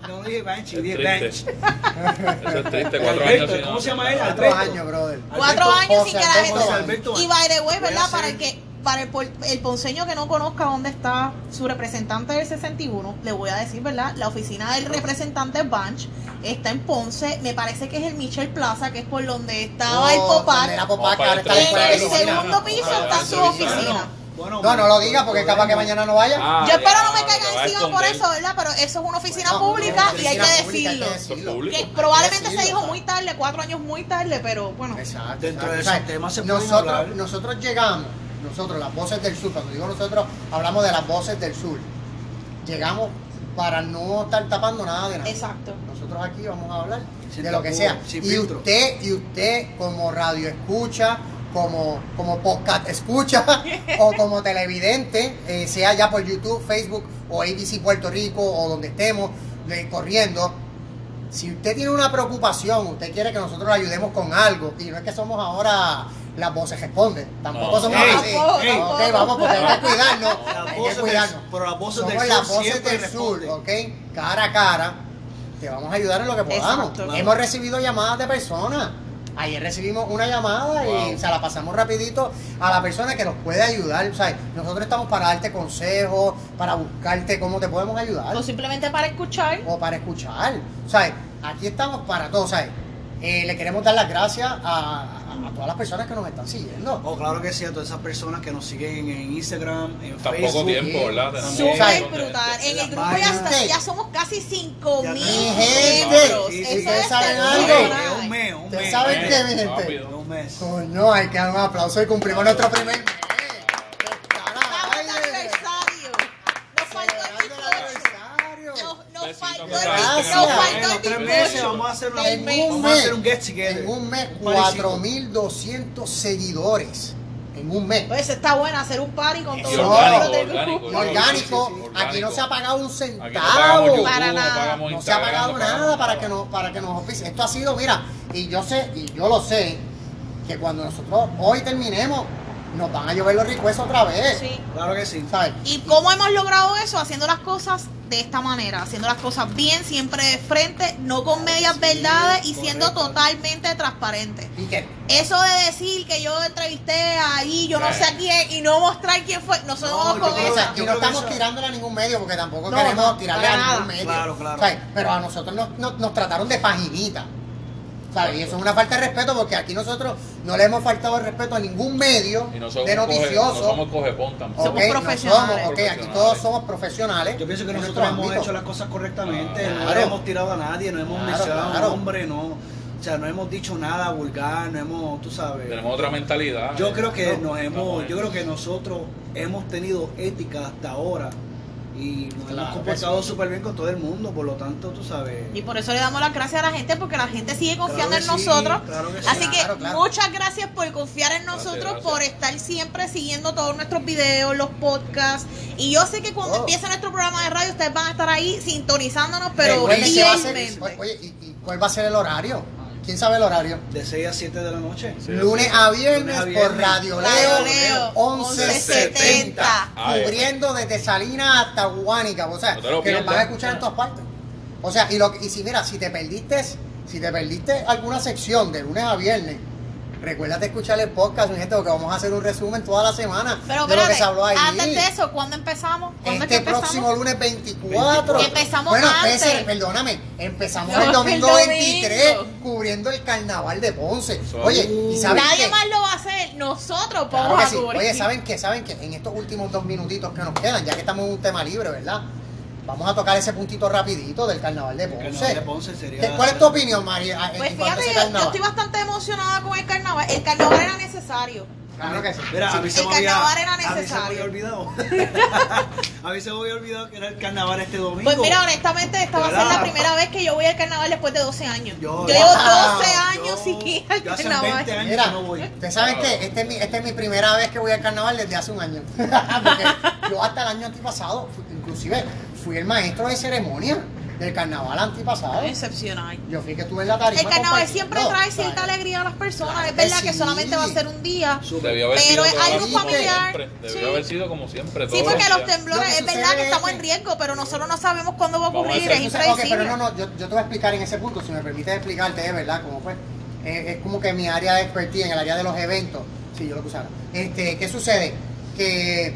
No dije Banshee, Es dije bench. Eso es triste, cuatro Alberto, años ¿cómo se llama él? Cuatro años, brother. Cuatro años sin que la gente. Y by the way, ¿verdad? Para el que para el, por- el ponceño que no conozca dónde está su representante del 61, le voy a decir, ¿verdad? La oficina del representante Banch está en Ponce. Me parece que es el Michel Plaza, que es por donde estaba el Oh, Popac. Popac, para está En el segundo piso Ah, está su oficina. Bueno, No, no lo diga porque capaz que mañana no vaya. Ah, Yo espero no me diablo, caiga te vas a encima por eso, ¿verdad? Pero eso es una oficina No, pública y hay que decirlo. hay que decirlo. probablemente se dijo muy tarde, cuatro años muy tarde, pero bueno. Exacto. Dentro exacto. de se pueden nosotros, hablar. nosotros llegamos, nosotros, las voces del sur, cuando digo nosotros, hablamos de las voces del sur. Llegamos para no estar tapando nada de nada. Exacto. Nosotros aquí vamos a hablar Sin de lo que sea. Y filtro. usted, y usted como radio escucha, como, como podcast escucha, o como televidente, eh, sea ya por YouTube, Facebook o ABC Puerto Rico o donde estemos eh, corriendo. Si usted tiene una preocupación, usted quiere que nosotros le ayudemos con algo, y no es que somos ahora las voces responden, tampoco No. somos Ey, así. ey, ok, vamos, porque hay que cuidarnos. Las hay que voces del- cuidarnos. pero las voces somos del las sur voces siempre del sur, responden. ok, cara a cara, te vamos a ayudar en lo que podamos. Exacto. Hemos recibido llamadas de personas. Ayer recibimos una llamada y se la pasamos rapidito a la persona que nos puede ayudar. O sea, nosotros estamos para darte consejos, para buscarte cómo te podemos ayudar O simplemente para escuchar. o para escuchar. O sea, aquí estamos para todos. O sea, eh, le queremos dar las gracias a, a- a todas las personas que nos están siguiendo. Oh, claro que sí, a todas esas personas que nos siguen en Instagram, en Está Facebook. poco tiempo, ¿verdad? Súper brutal. En el grupo ya, está- ya somos casi 5 Ya mil está. Mi gente, miembros. sí, Eso ustedes es saben algo. un mes, un ¿Ustedes mes. saben Eh, qué, mi gente? Un mes. Coño, hay que dar un aplauso y cumplimos nuestro primer faltó el gracias. bizcocho. Nos En faltó los el tres bizcocho. meses vamos a hacer una, Del mes. vamos a hacer un get together. En un mes, Un parecido. 4.200 seguidores. En un mes. Pues está bueno hacer un party con los orgánico, miembros del orgánico, orgánico. Sí, sí, sí, Aquí no orgánico. se ha pagado un no centavo. YouTube, Para nada. No se ha pagado no nada para que nos para que nos oficie. Esto ha sido, mira, y yo sé, y yo lo sé, que cuando nosotros hoy terminemos, nos van a llover los requests otra vez. Sí. Claro que sí. ¿Sabes? ¿Y cómo hemos logrado eso? Haciendo las cosas de esta manera, haciendo las cosas bien, siempre de frente, no con medias verdades y siendo correcto. totalmente transparentes. Y que Eso de decir que yo entrevisté ahí, yo no sé a quién y no mostrar quién fue, no somos No, yo con creo O sea, esa. y no estamos eso- tirándole a ningún medio porque tampoco No, queremos no, tirarle a ningún medio. Claro, claro. ¿Sabes? Pero a nosotros nos, nos- nos trataron de paginita. ¿Sabes? Y eso es una falta de respeto porque aquí nosotros no le hemos faltado el respeto a ningún medio Y no somos, de coge, noticioso. no somos cogepón tampoco. Somos Ok, no profesionales. somos, ok, aquí Profesionales. todos somos profesionales. Yo pienso que nosotros hemos ámbito. hecho las cosas correctamente, no Claro. le hemos tirado a nadie, no hemos Claro, mencionado a un hombre, no, o sea, no hemos dicho nada vulgar, no hemos, tú sabes. Tenemos otra mentalidad. Yo eh. creo que No, nos hemos, yo creo que nosotros hemos tenido ética hasta ahora y nos Claro hemos que comportado sí. súper bien con todo el mundo, por lo tanto, tú sabes. Y por eso le damos las gracias a la gente porque la gente sigue confiando Claro en sí, nosotros. claro que sí. Así que muchas gracias por confiar en nosotros, gracias. por estar siempre siguiendo todos nuestros videos, los podcasts. Y yo sé que cuando Oh. empiece nuestro programa de radio ustedes van a estar ahí sintonizándonos, pero fielmente. Oye, ¿y, y cuál va a ser el horario? ¿Quién sabe el horario? De 6 a 7 de la noche. Sí, Lunes sí. a viernes Lunes a por viernes. Radio Radio Leo, Leo, 1170, Ah, eh. cubriendo desde Salinas hasta Guánica, o sea, No que nos van a pierdas. escuchar en todas partes. O sea, y, lo, y si mira, si te perdiste, si te perdiste alguna sección de lunes a viernes, recuérdate escuchar el podcast, mi gente, porque vamos a hacer un resumen toda la semana Pero de lo que se habló ahí. antes de eso, ¿cuándo empezamos? ¿Cuándo Este es que empezamos? próximo lunes 24. 24. Empezamos bueno, antes. espérense, perdóname. Empezamos No, el domingo el domingo. 23 cubriendo el carnaval de Ponce. Oye, ¿y saben Nadie qué? más lo va a hacer. Nosotros Claro vamos que a sí. cubrir. Oye, ¿saben qué? ¿Saben qué? En estos últimos dos minutitos que nos quedan, ya que estamos en un tema libre, ¿verdad? Vamos a tocar ese puntito rapidito del carnaval de El Ponce. carnaval de Ponce sería- ¿Qué- ¿Cuál es tu opinión, María? en Pues fíjate, yo, estoy bastante emocionada con el carnaval. El carnaval era necesario. Claro que sí. Mira, a mí se el me había, carnaval era A mí se me necesario. había olvidado. a mí se me había olvidado que era el carnaval este domingo. Pues mira, honestamente, esta va a ser la primera vez que yo voy al carnaval después de 12 años. Yo- Yo, llevo Wow. 12 años Yo- sin ir al yo hace carnaval. 20 años Mira, que no voy. ustedes saben que esta es, mi, esta es mi primera vez que voy al carnaval desde hace un año. Porque yo hasta el año antipasado, inclusive, fui el maestro de ceremonia del carnaval antipasado. Excepcional. Yo fui que estuve en la tarima. El carnaval siempre trae cierta alegría a las personas. Claro es verdad que sí. solamente va a ser un día. Debió haber Pero sido algo vida, familiar. siempre. Debió Sí. haber sido como siempre. Sí, porque los temblores, Lo es verdad que es estamos en riesgo, pero nosotros no sabemos cuándo va a a ocurrir, hacer- es impredecible. pero no, no, yo, yo te voy a explicar en ese punto, si me permites explicarte, es verdad, como pues, es, es como que mi área de expertise en el área de los eventos, si yo lo que usara. Este, ¿qué sucede? Que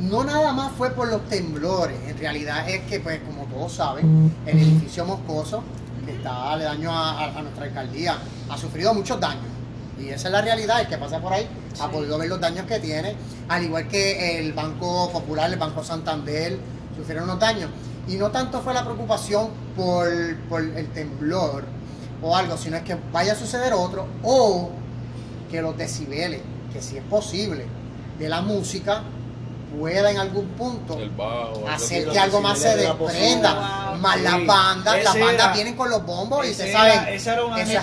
no nada más fue por los temblores, en realidad es que, pues, como todos saben, el edificio Moscoso, que está aledaño a, a- a nuestra alcaldía, ha sufrido muchos daños. Y esa es la realidad, el que pasa por ahí ha podido ver los daños que tiene, al igual que el Banco Popular, el Banco Santander, sufrieron unos daños. Y no tanto fue la preocupación por, por el temblor o algo, sino es que vaya a suceder otro, o que los decibeles, que si es posible, de la música pueda en algún punto bajo. hacer que algo más se desprenda. Más las Sí. bandas, las bandas vienen con los bombos y era- saben, eso es algo fuerte.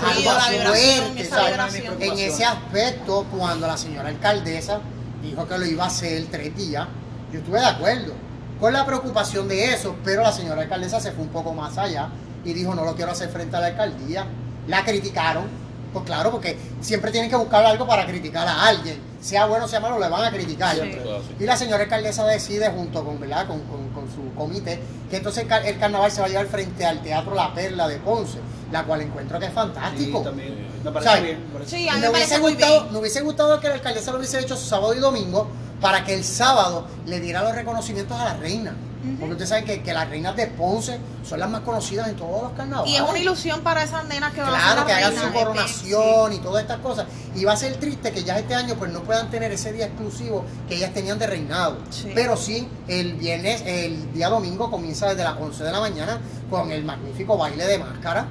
En ese aspecto, cuando la señora alcaldesa dijo que lo iba a hacer tres días, yo estuve de acuerdo con la preocupación de eso, pero la señora alcaldesa se fue un poco más allá y dijo no lo quiero hacer frente a la alcaldía. La criticaron, pues claro, porque siempre tienen que buscar algo para criticar a alguien. Sea bueno o sea malo, le van a criticar. Sí. Y la señora alcaldesa decide junto con, ¿verdad? Con, con- con su comité que entonces el, car- el carnaval se va a llevar frente al Teatro La Perla de Ponce, la cual encuentro que es Sí, fantástico. también. Me parece ¿Sabes? bien. me parece Sí, bien. a mí me, me hubiese muy gustado, bien. me hubiese gustado que la alcaldesa lo hubiese hecho su sábado y domingo para que el sábado le diera los reconocimientos a la reina. Porque ustedes saben que, que las reinas de Ponce son las más conocidas en todos los carnavales. Y es una ilusión para esas nenas que van a Claro, que hagan su coronación y todas estas cosas. Y va a ser triste que ya este año pues no puedan tener ese día exclusivo que ellas tenían de reinado. Sí. Pero sí, el viernes, el día domingo comienza desde las 11 de la mañana con el magnífico baile de máscara.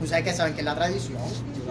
Ustedes que saben que es la tradición.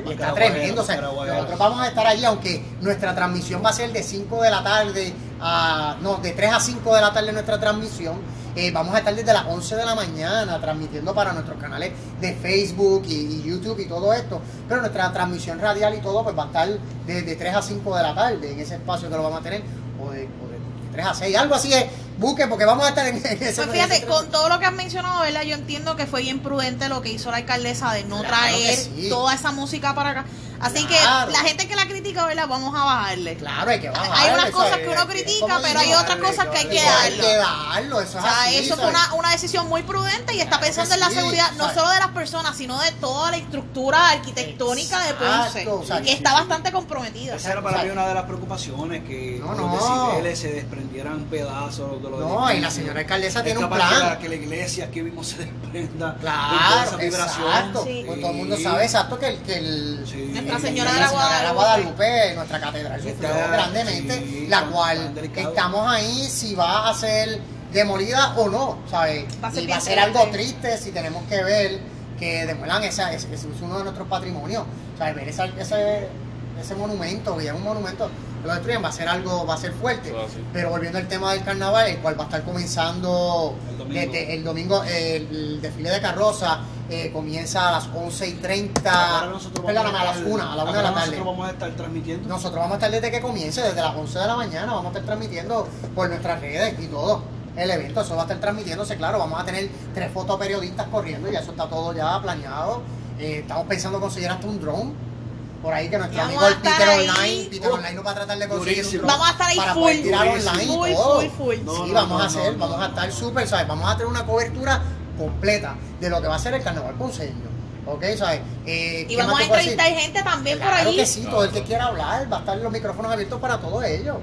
Y está tremendo. O sea, nosotros vamos a estar allí, aunque nuestra transmisión va a ser de 5 de la tarde a. No, de 3 a 5 de la tarde nuestra transmisión. Eh, vamos a estar desde las 11 de la mañana transmitiendo para nuestros canales de Facebook y, y YouTube y todo esto. Pero nuestra transmisión radial y todo pues va a estar desde 3 a 5 de la tarde en ese espacio que lo vamos a tener. O de, o de 3 a 6, algo así es. Busquen porque vamos a estar en, en ese Pues fíjate, con todo lo que has mencionado, ¿verdad? Yo entiendo que fue bien prudente lo que hizo la alcaldesa de no Claro traer sí. toda esa música para acá. Así Claro. que la gente que la critica, ¿verdad? Vamos a bajarle. Claro, hay que bajar. Hay unas cosas que uno critica, pero hay otras cosas que hay que Hay darlo. que darlo, eso O es sea, así, eso fue una, una decisión muy prudente y está Claro pensando en la sí, seguridad no solo de las personas, sino de toda la estructura arquitectónica de Ponce, Exacto, o sea, que está bastante comprometida. Esa era para mí una de las preocupaciones, que No, los no. decibeles se desprendieran pedazos de los No, y la señora alcaldesa Es tiene un plan. la- Que la iglesia que vimos se desprenda de toda Claro, esa vibración. exacto. Sí. Pues todo el mundo sabe exacto que el, que el Sí. Nuestra Señora la de la Señora de la Guadalupe. Guadalupe, nuestra catedral sufrió Está- grandemente, sí, la cual estamos ahí si va a ser demolida o no, ¿sabes? Va a ser y va a ser algo triste. si tenemos que ver que demuelan esa, ese, ese es uno de nuestros patrimonios, ¿sabes? Ver esa- ese, ese monumento, que es un monumento, lo destruyen, va a ser algo, va a ser fuerte. Eso así. Pero volviendo al tema del carnaval, el cual va a estar comenzando El domingo. desde el domingo, el desfile de carroza eh, comienza a las 11 y 30, Ahora nosotros vamos perdóname, a las estar- 1, a la 1 de la tarde. Nosotros vamos a estar transmitiendo. Nosotros vamos a estar desde que comience, desde las 11 de la mañana, vamos a estar transmitiendo por nuestras redes y todo. El evento, eso va a estar transmitiéndose, claro, vamos a tener tres fotoperiodistas corriendo, y eso está todo ya planeado. Eh, estamos pensando conseguir hasta un drone. Por ahí que nuestro Vamos amigo a el estar Peter ahí. Online, Peter Uh, Online nos va a tratar de conseguir durísimo. Vamos a estar ahí para full, poder tirar durísimo. online y full, todo. full, full. No, sí, no, vamos no, a hacer, no, vamos no. a estar súper, ¿sabes? Vamos a tener una cobertura completa de lo que va a ser el carnaval ponceño. ¿Ok? ¿Sabes? Eh, Y ¿qué vamos a te puedo decir? entrevistar gente también por Claro ahí. que sí, todo el que quiera hablar, va a estar los micrófonos abiertos para todos ellos.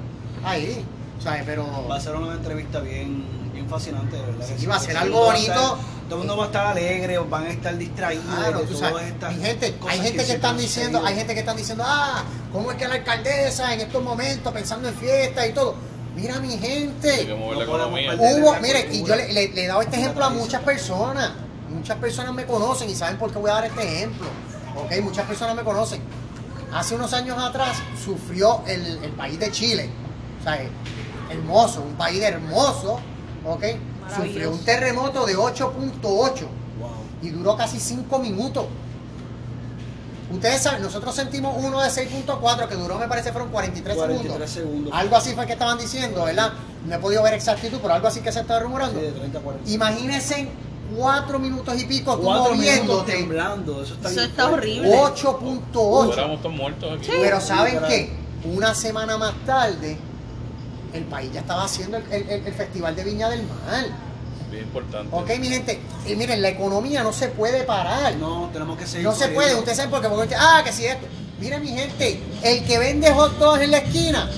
Ahí, ¿sabes? Pero Va a ser una entrevista bien, bien fascinante, de verdad. que sí, va a ser algo bonito. Todo el mundo va a estar alegre, van a estar distraídos Claro, de tú todas sabes, estas mi gente, cosas hay gente que, están diciendo, hay gente que están diciendo, ah, ¿cómo es que la alcaldesa en estos momentos pensando en fiestas y todo? Mira mi Hay que gente, mover No economía. hubo, mire, y yo le, le- le he dado este ejemplo a muchas personas, muchas personas me conocen y saben por qué voy a dar este ejemplo, ok, muchas personas me conocen. Hace unos años atrás sufrió el, el país de Chile, o sea, hermoso, un país hermoso, ok, sufrió un terremoto de 8.8 Wow. y duró casi 5 minutos. Ustedes saben, nosotros sentimos uno de 6.4 que duró, me parece, fueron 43, 43 segundos. segundos. Algo así fue que estaban diciendo, ¿verdad? No he podido ver exactitud, pero algo así que se está rumorando. Sí, de 30 a 40. Imagínense 4 minutos y pico, tú Cuatro moviéndote. temblando, eso está Eso está horrible. 8.8. Éramos todos muertos aquí. Pero ¿saben qué? Una semana más tarde, el país ya estaba haciendo el, el- el Festival de Viña del Mar. Bien importante. Ok, mi gente, y miren, la economía no se puede parar. No, tenemos que seguir. No se puede, ustedes saben por qué, porque ah, que si esto. Mira mi gente, el que vende hot dogs en la esquina,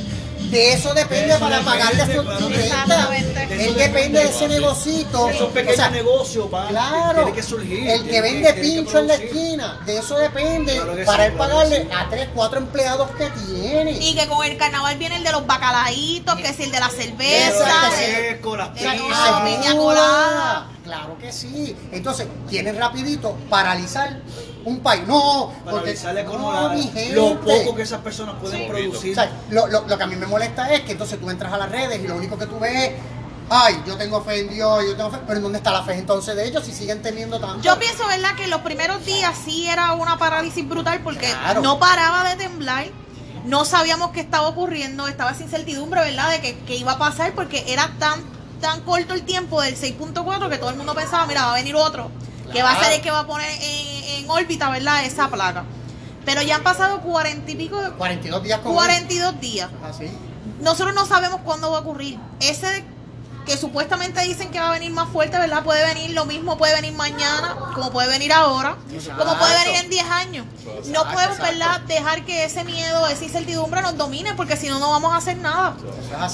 de eso depende De eso para pagarle su claro su que renta. Exactamente. Él depende de ese negocito. Esos pequeños O sea, negocios van, Claro, tienen que surgir. el que vende que pincho en la esquina, de eso depende Claro que para sí, él claro pagarle que sí. a tres, cuatro empleados que tiene. Y que con el carnaval viene el de los bacalaitos, que es el de la cerveza. Exacto, las de- pizzas. Ah, piña colada. Claro que sí. Entonces, tienen rapidito paralizar un país. No, Para porque avisarle con no, la- mi gente. lo poco que esas personas pueden Sí. producir. O sea, lo, lo- lo que a mí me molesta es que entonces tú entras a las redes y lo único que tú ves es, ay, yo tengo fe en Dios, yo tengo fe, pero ¿en dónde está la fe entonces de ellos si siguen teniendo tanto? Yo pienso, ¿verdad? Que en los primeros días sí era una parálisis brutal porque Claro. no paraba de temblar. No sabíamos qué estaba ocurriendo, estaba esa incertidumbre, ¿verdad? De que, que iba a pasar porque era tan tan corto el tiempo del 6.4 que todo el mundo pensaba, mira, va a venir otro, que va a ser el que va a poner en, en órbita, ¿verdad? Esa placa. Pero ya han pasado cuarenta y pico, 42 días con 42 días. Así. Nosotros no sabemos cuándo va a ocurrir. Ese que supuestamente dicen que va a venir más fuerte, ¿verdad? Puede venir lo mismo, puede venir mañana, como puede venir ahora, Exacto. como puede venir en 10 años. No podemos, exacto. ¿verdad? Dejar que ese miedo, esa incertidumbre nos domine, porque si no, no vamos a hacer nada.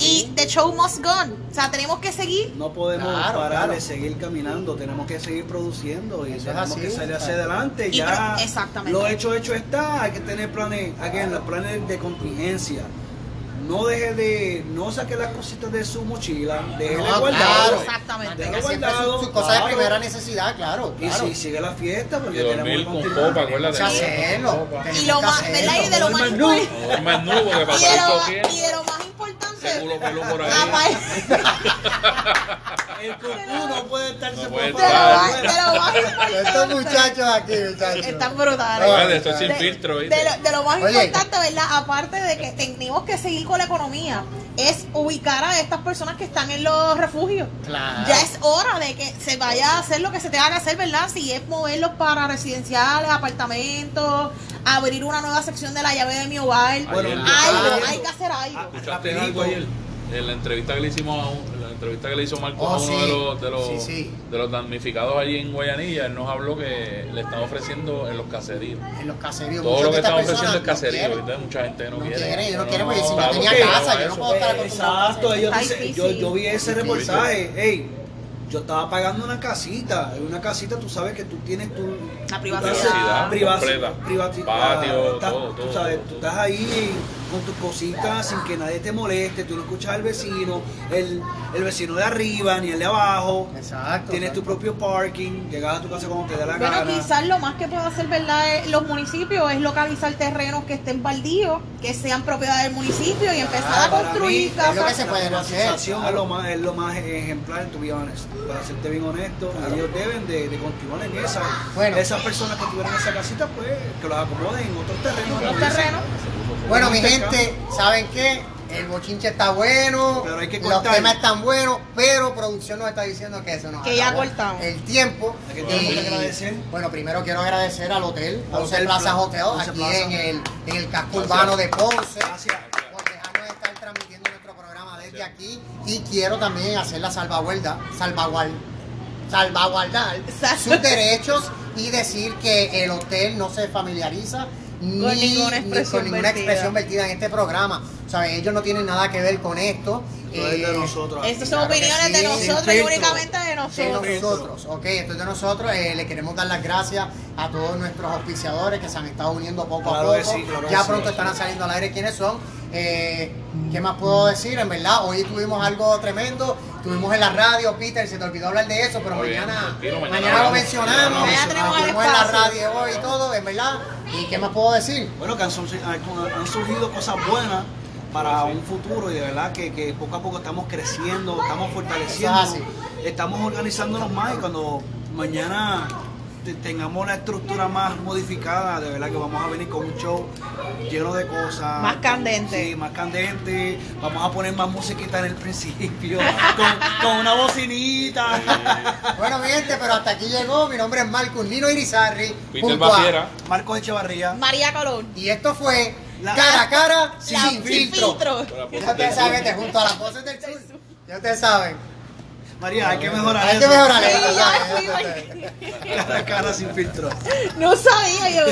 Y the show must go on. O sea, tenemos que seguir. No podemos Claro, parar claro. de seguir caminando, tenemos que seguir produciendo y Eso es tenemos así, que salir hacia adelante. Y ya exactamente. lo hecho, hecho está. Hay que tener planes, again, los planes de contingencia. No deje de, no saque las cositas de su mochila, déjele No, guardado. claro. Exactamente. Siempre guardado, sus sus cosas de claro. primera necesidad, claro. Y claro. si sigue la fiesta, Y porque tenemos dormir que con continuar. copa, acuérdate. Tenemos que hacerlo. Tenemos Y lo más. ¿verdad? Y de lo más Duerme nu. importante. No duermas nudo porque Y de, lo, y más. Ese culo pelú por ahí. El cucú no puede estarse No puede de lo fuera. más- de lo más Estos muchachos aquí, muchachos. Están brutales. Oye, esto es sin De- filtro, ¿viste? De lo, de lo más Oye. importante, ¿verdad? Aparte de que tenemos que seguir con la economía, es ubicar a estas personas que están en los refugios. Claro. Ya es hora de que se vaya a hacer lo que se tenga que hacer, ¿verdad? Si es moverlos para residenciales, apartamentos, abrir una nueva sección de la llave de mi hogar. Bueno, algo, hay que hacer algo. ¿Escuchaste Rapidito. algo ayer? En la entrevista que le hicimos a un- entrevista que le hizo Marco Oh, a uno sí. de los de los, Sí, sí. de los damnificados allí en Guayanilla, él nos habló que le están ofreciendo en los caseríos. En los caseríos. Todo muchas lo que están ofreciendo es no caserío. Ahorita hay mucha gente no, No quiere. quiere, yo no quiero porque si no está tenía casa, yo no puedo estar acostumbrado Exacto, ellos Ay, dicen- sí, yo, sí. yo vi ese Sí, reportaje, hey, yo estaba pagando una casita, en una casita tú sabes que tú tienes tu La privacidad. casa, privaci- completa. privaci- Patio, estás- todo, tú sabes, todo, tú estás ahí con tus cositas sin que nadie te moleste, tú no escuchas al vecino, el, el vecino de arriba ni el de abajo. Exacto. Tienes tu propio parking, llegas a tu casa cuando te dé la Bueno, gana. quizás lo más que puede hacer, ¿verdad? es- los municipios es localizar terrenos que estén baldíos, que sean propiedad del municipio y empezar a construir mí, casas. es lo que se puede la hacer, privatización claro. es lo más es lo más ejemplar to be honest. para serte bien honesto ellos deben de, de continuar en esa Bueno. esas personas que tuvieron esa casita pues que los acomoden en otros terrenos Otros terrenos. Bueno, mi gente, ¿saben qué? El bochinche está bueno, Pero hay que los temas están buenos, pero producción nos está diciendo que eso no Que ya cortamos. El tiempo. ¿A qué tenemos Y, que agradecer? Bueno, primero quiero agradecer al hotel, Al 11 Hotel Plaza Pla- Hotel, 11 aquí Plaza. en el, en el casco Gracias. urbano de Ponce. Gracias. por dejarnos estar transmitiendo nuestro programa desde aquí. Y quiero también hacer la salvaguarda, salvaguard, salvaguardar Exacto. sus derechos y decir que el hotel no se familiariza ni Con ninguna ni expresión con ninguna vertida. expresión vertida en este programa. Ellos no tienen nada que ver con esto. Esto es de Eh, nosotros. Estas son Claro opiniones sí, de nosotros y únicamente de de nosotros. nosotros, ok, entonces de nosotros eh, le queremos dar las gracias a todos nuestros auspiciadores que se han estado uniendo poco Claro a poco. sí, claro ya sí. pronto estarán saliendo al aire quiénes son. Eh, ¿Qué más puedo decir? En verdad, hoy tuvimos algo tremendo. Tuvimos en la radio, Peter, se te olvidó hablar de eso, pero mañana, mañana mañana, lo mencionamos. Estuvimos en la radio hoy y todo, en verdad. ¿Y qué más puedo decir? Bueno, que han, surgi- han- han surgido cosas buenas para un futuro y de verdad que, que poco a poco estamos creciendo, estamos fortaleciendo, es estamos organizándonos más y cuando mañana tengamos la estructura más modificada, de verdad que vamos a venir con un show lleno de cosas. Más candente. Sí, más candente. Vamos a poner más musiquita en el principio, con, con una bocinita. Bueno, mi gente, pero hasta aquí llegó. Mi nombre es Marcus Nino Irizarri. Peter junto a- Baviera. Marcos Echevarría. María Colón. Y esto fue La- cara a cara La- sin filtro. Ya ustedes saben, te junto a las voces del sur. Ya ustedes saben. María, hay que mejorar Hay que eso. mejorar Sí, esto, ya, ¿sabes? sí, Cara a cara sin filtro. No sabía yo.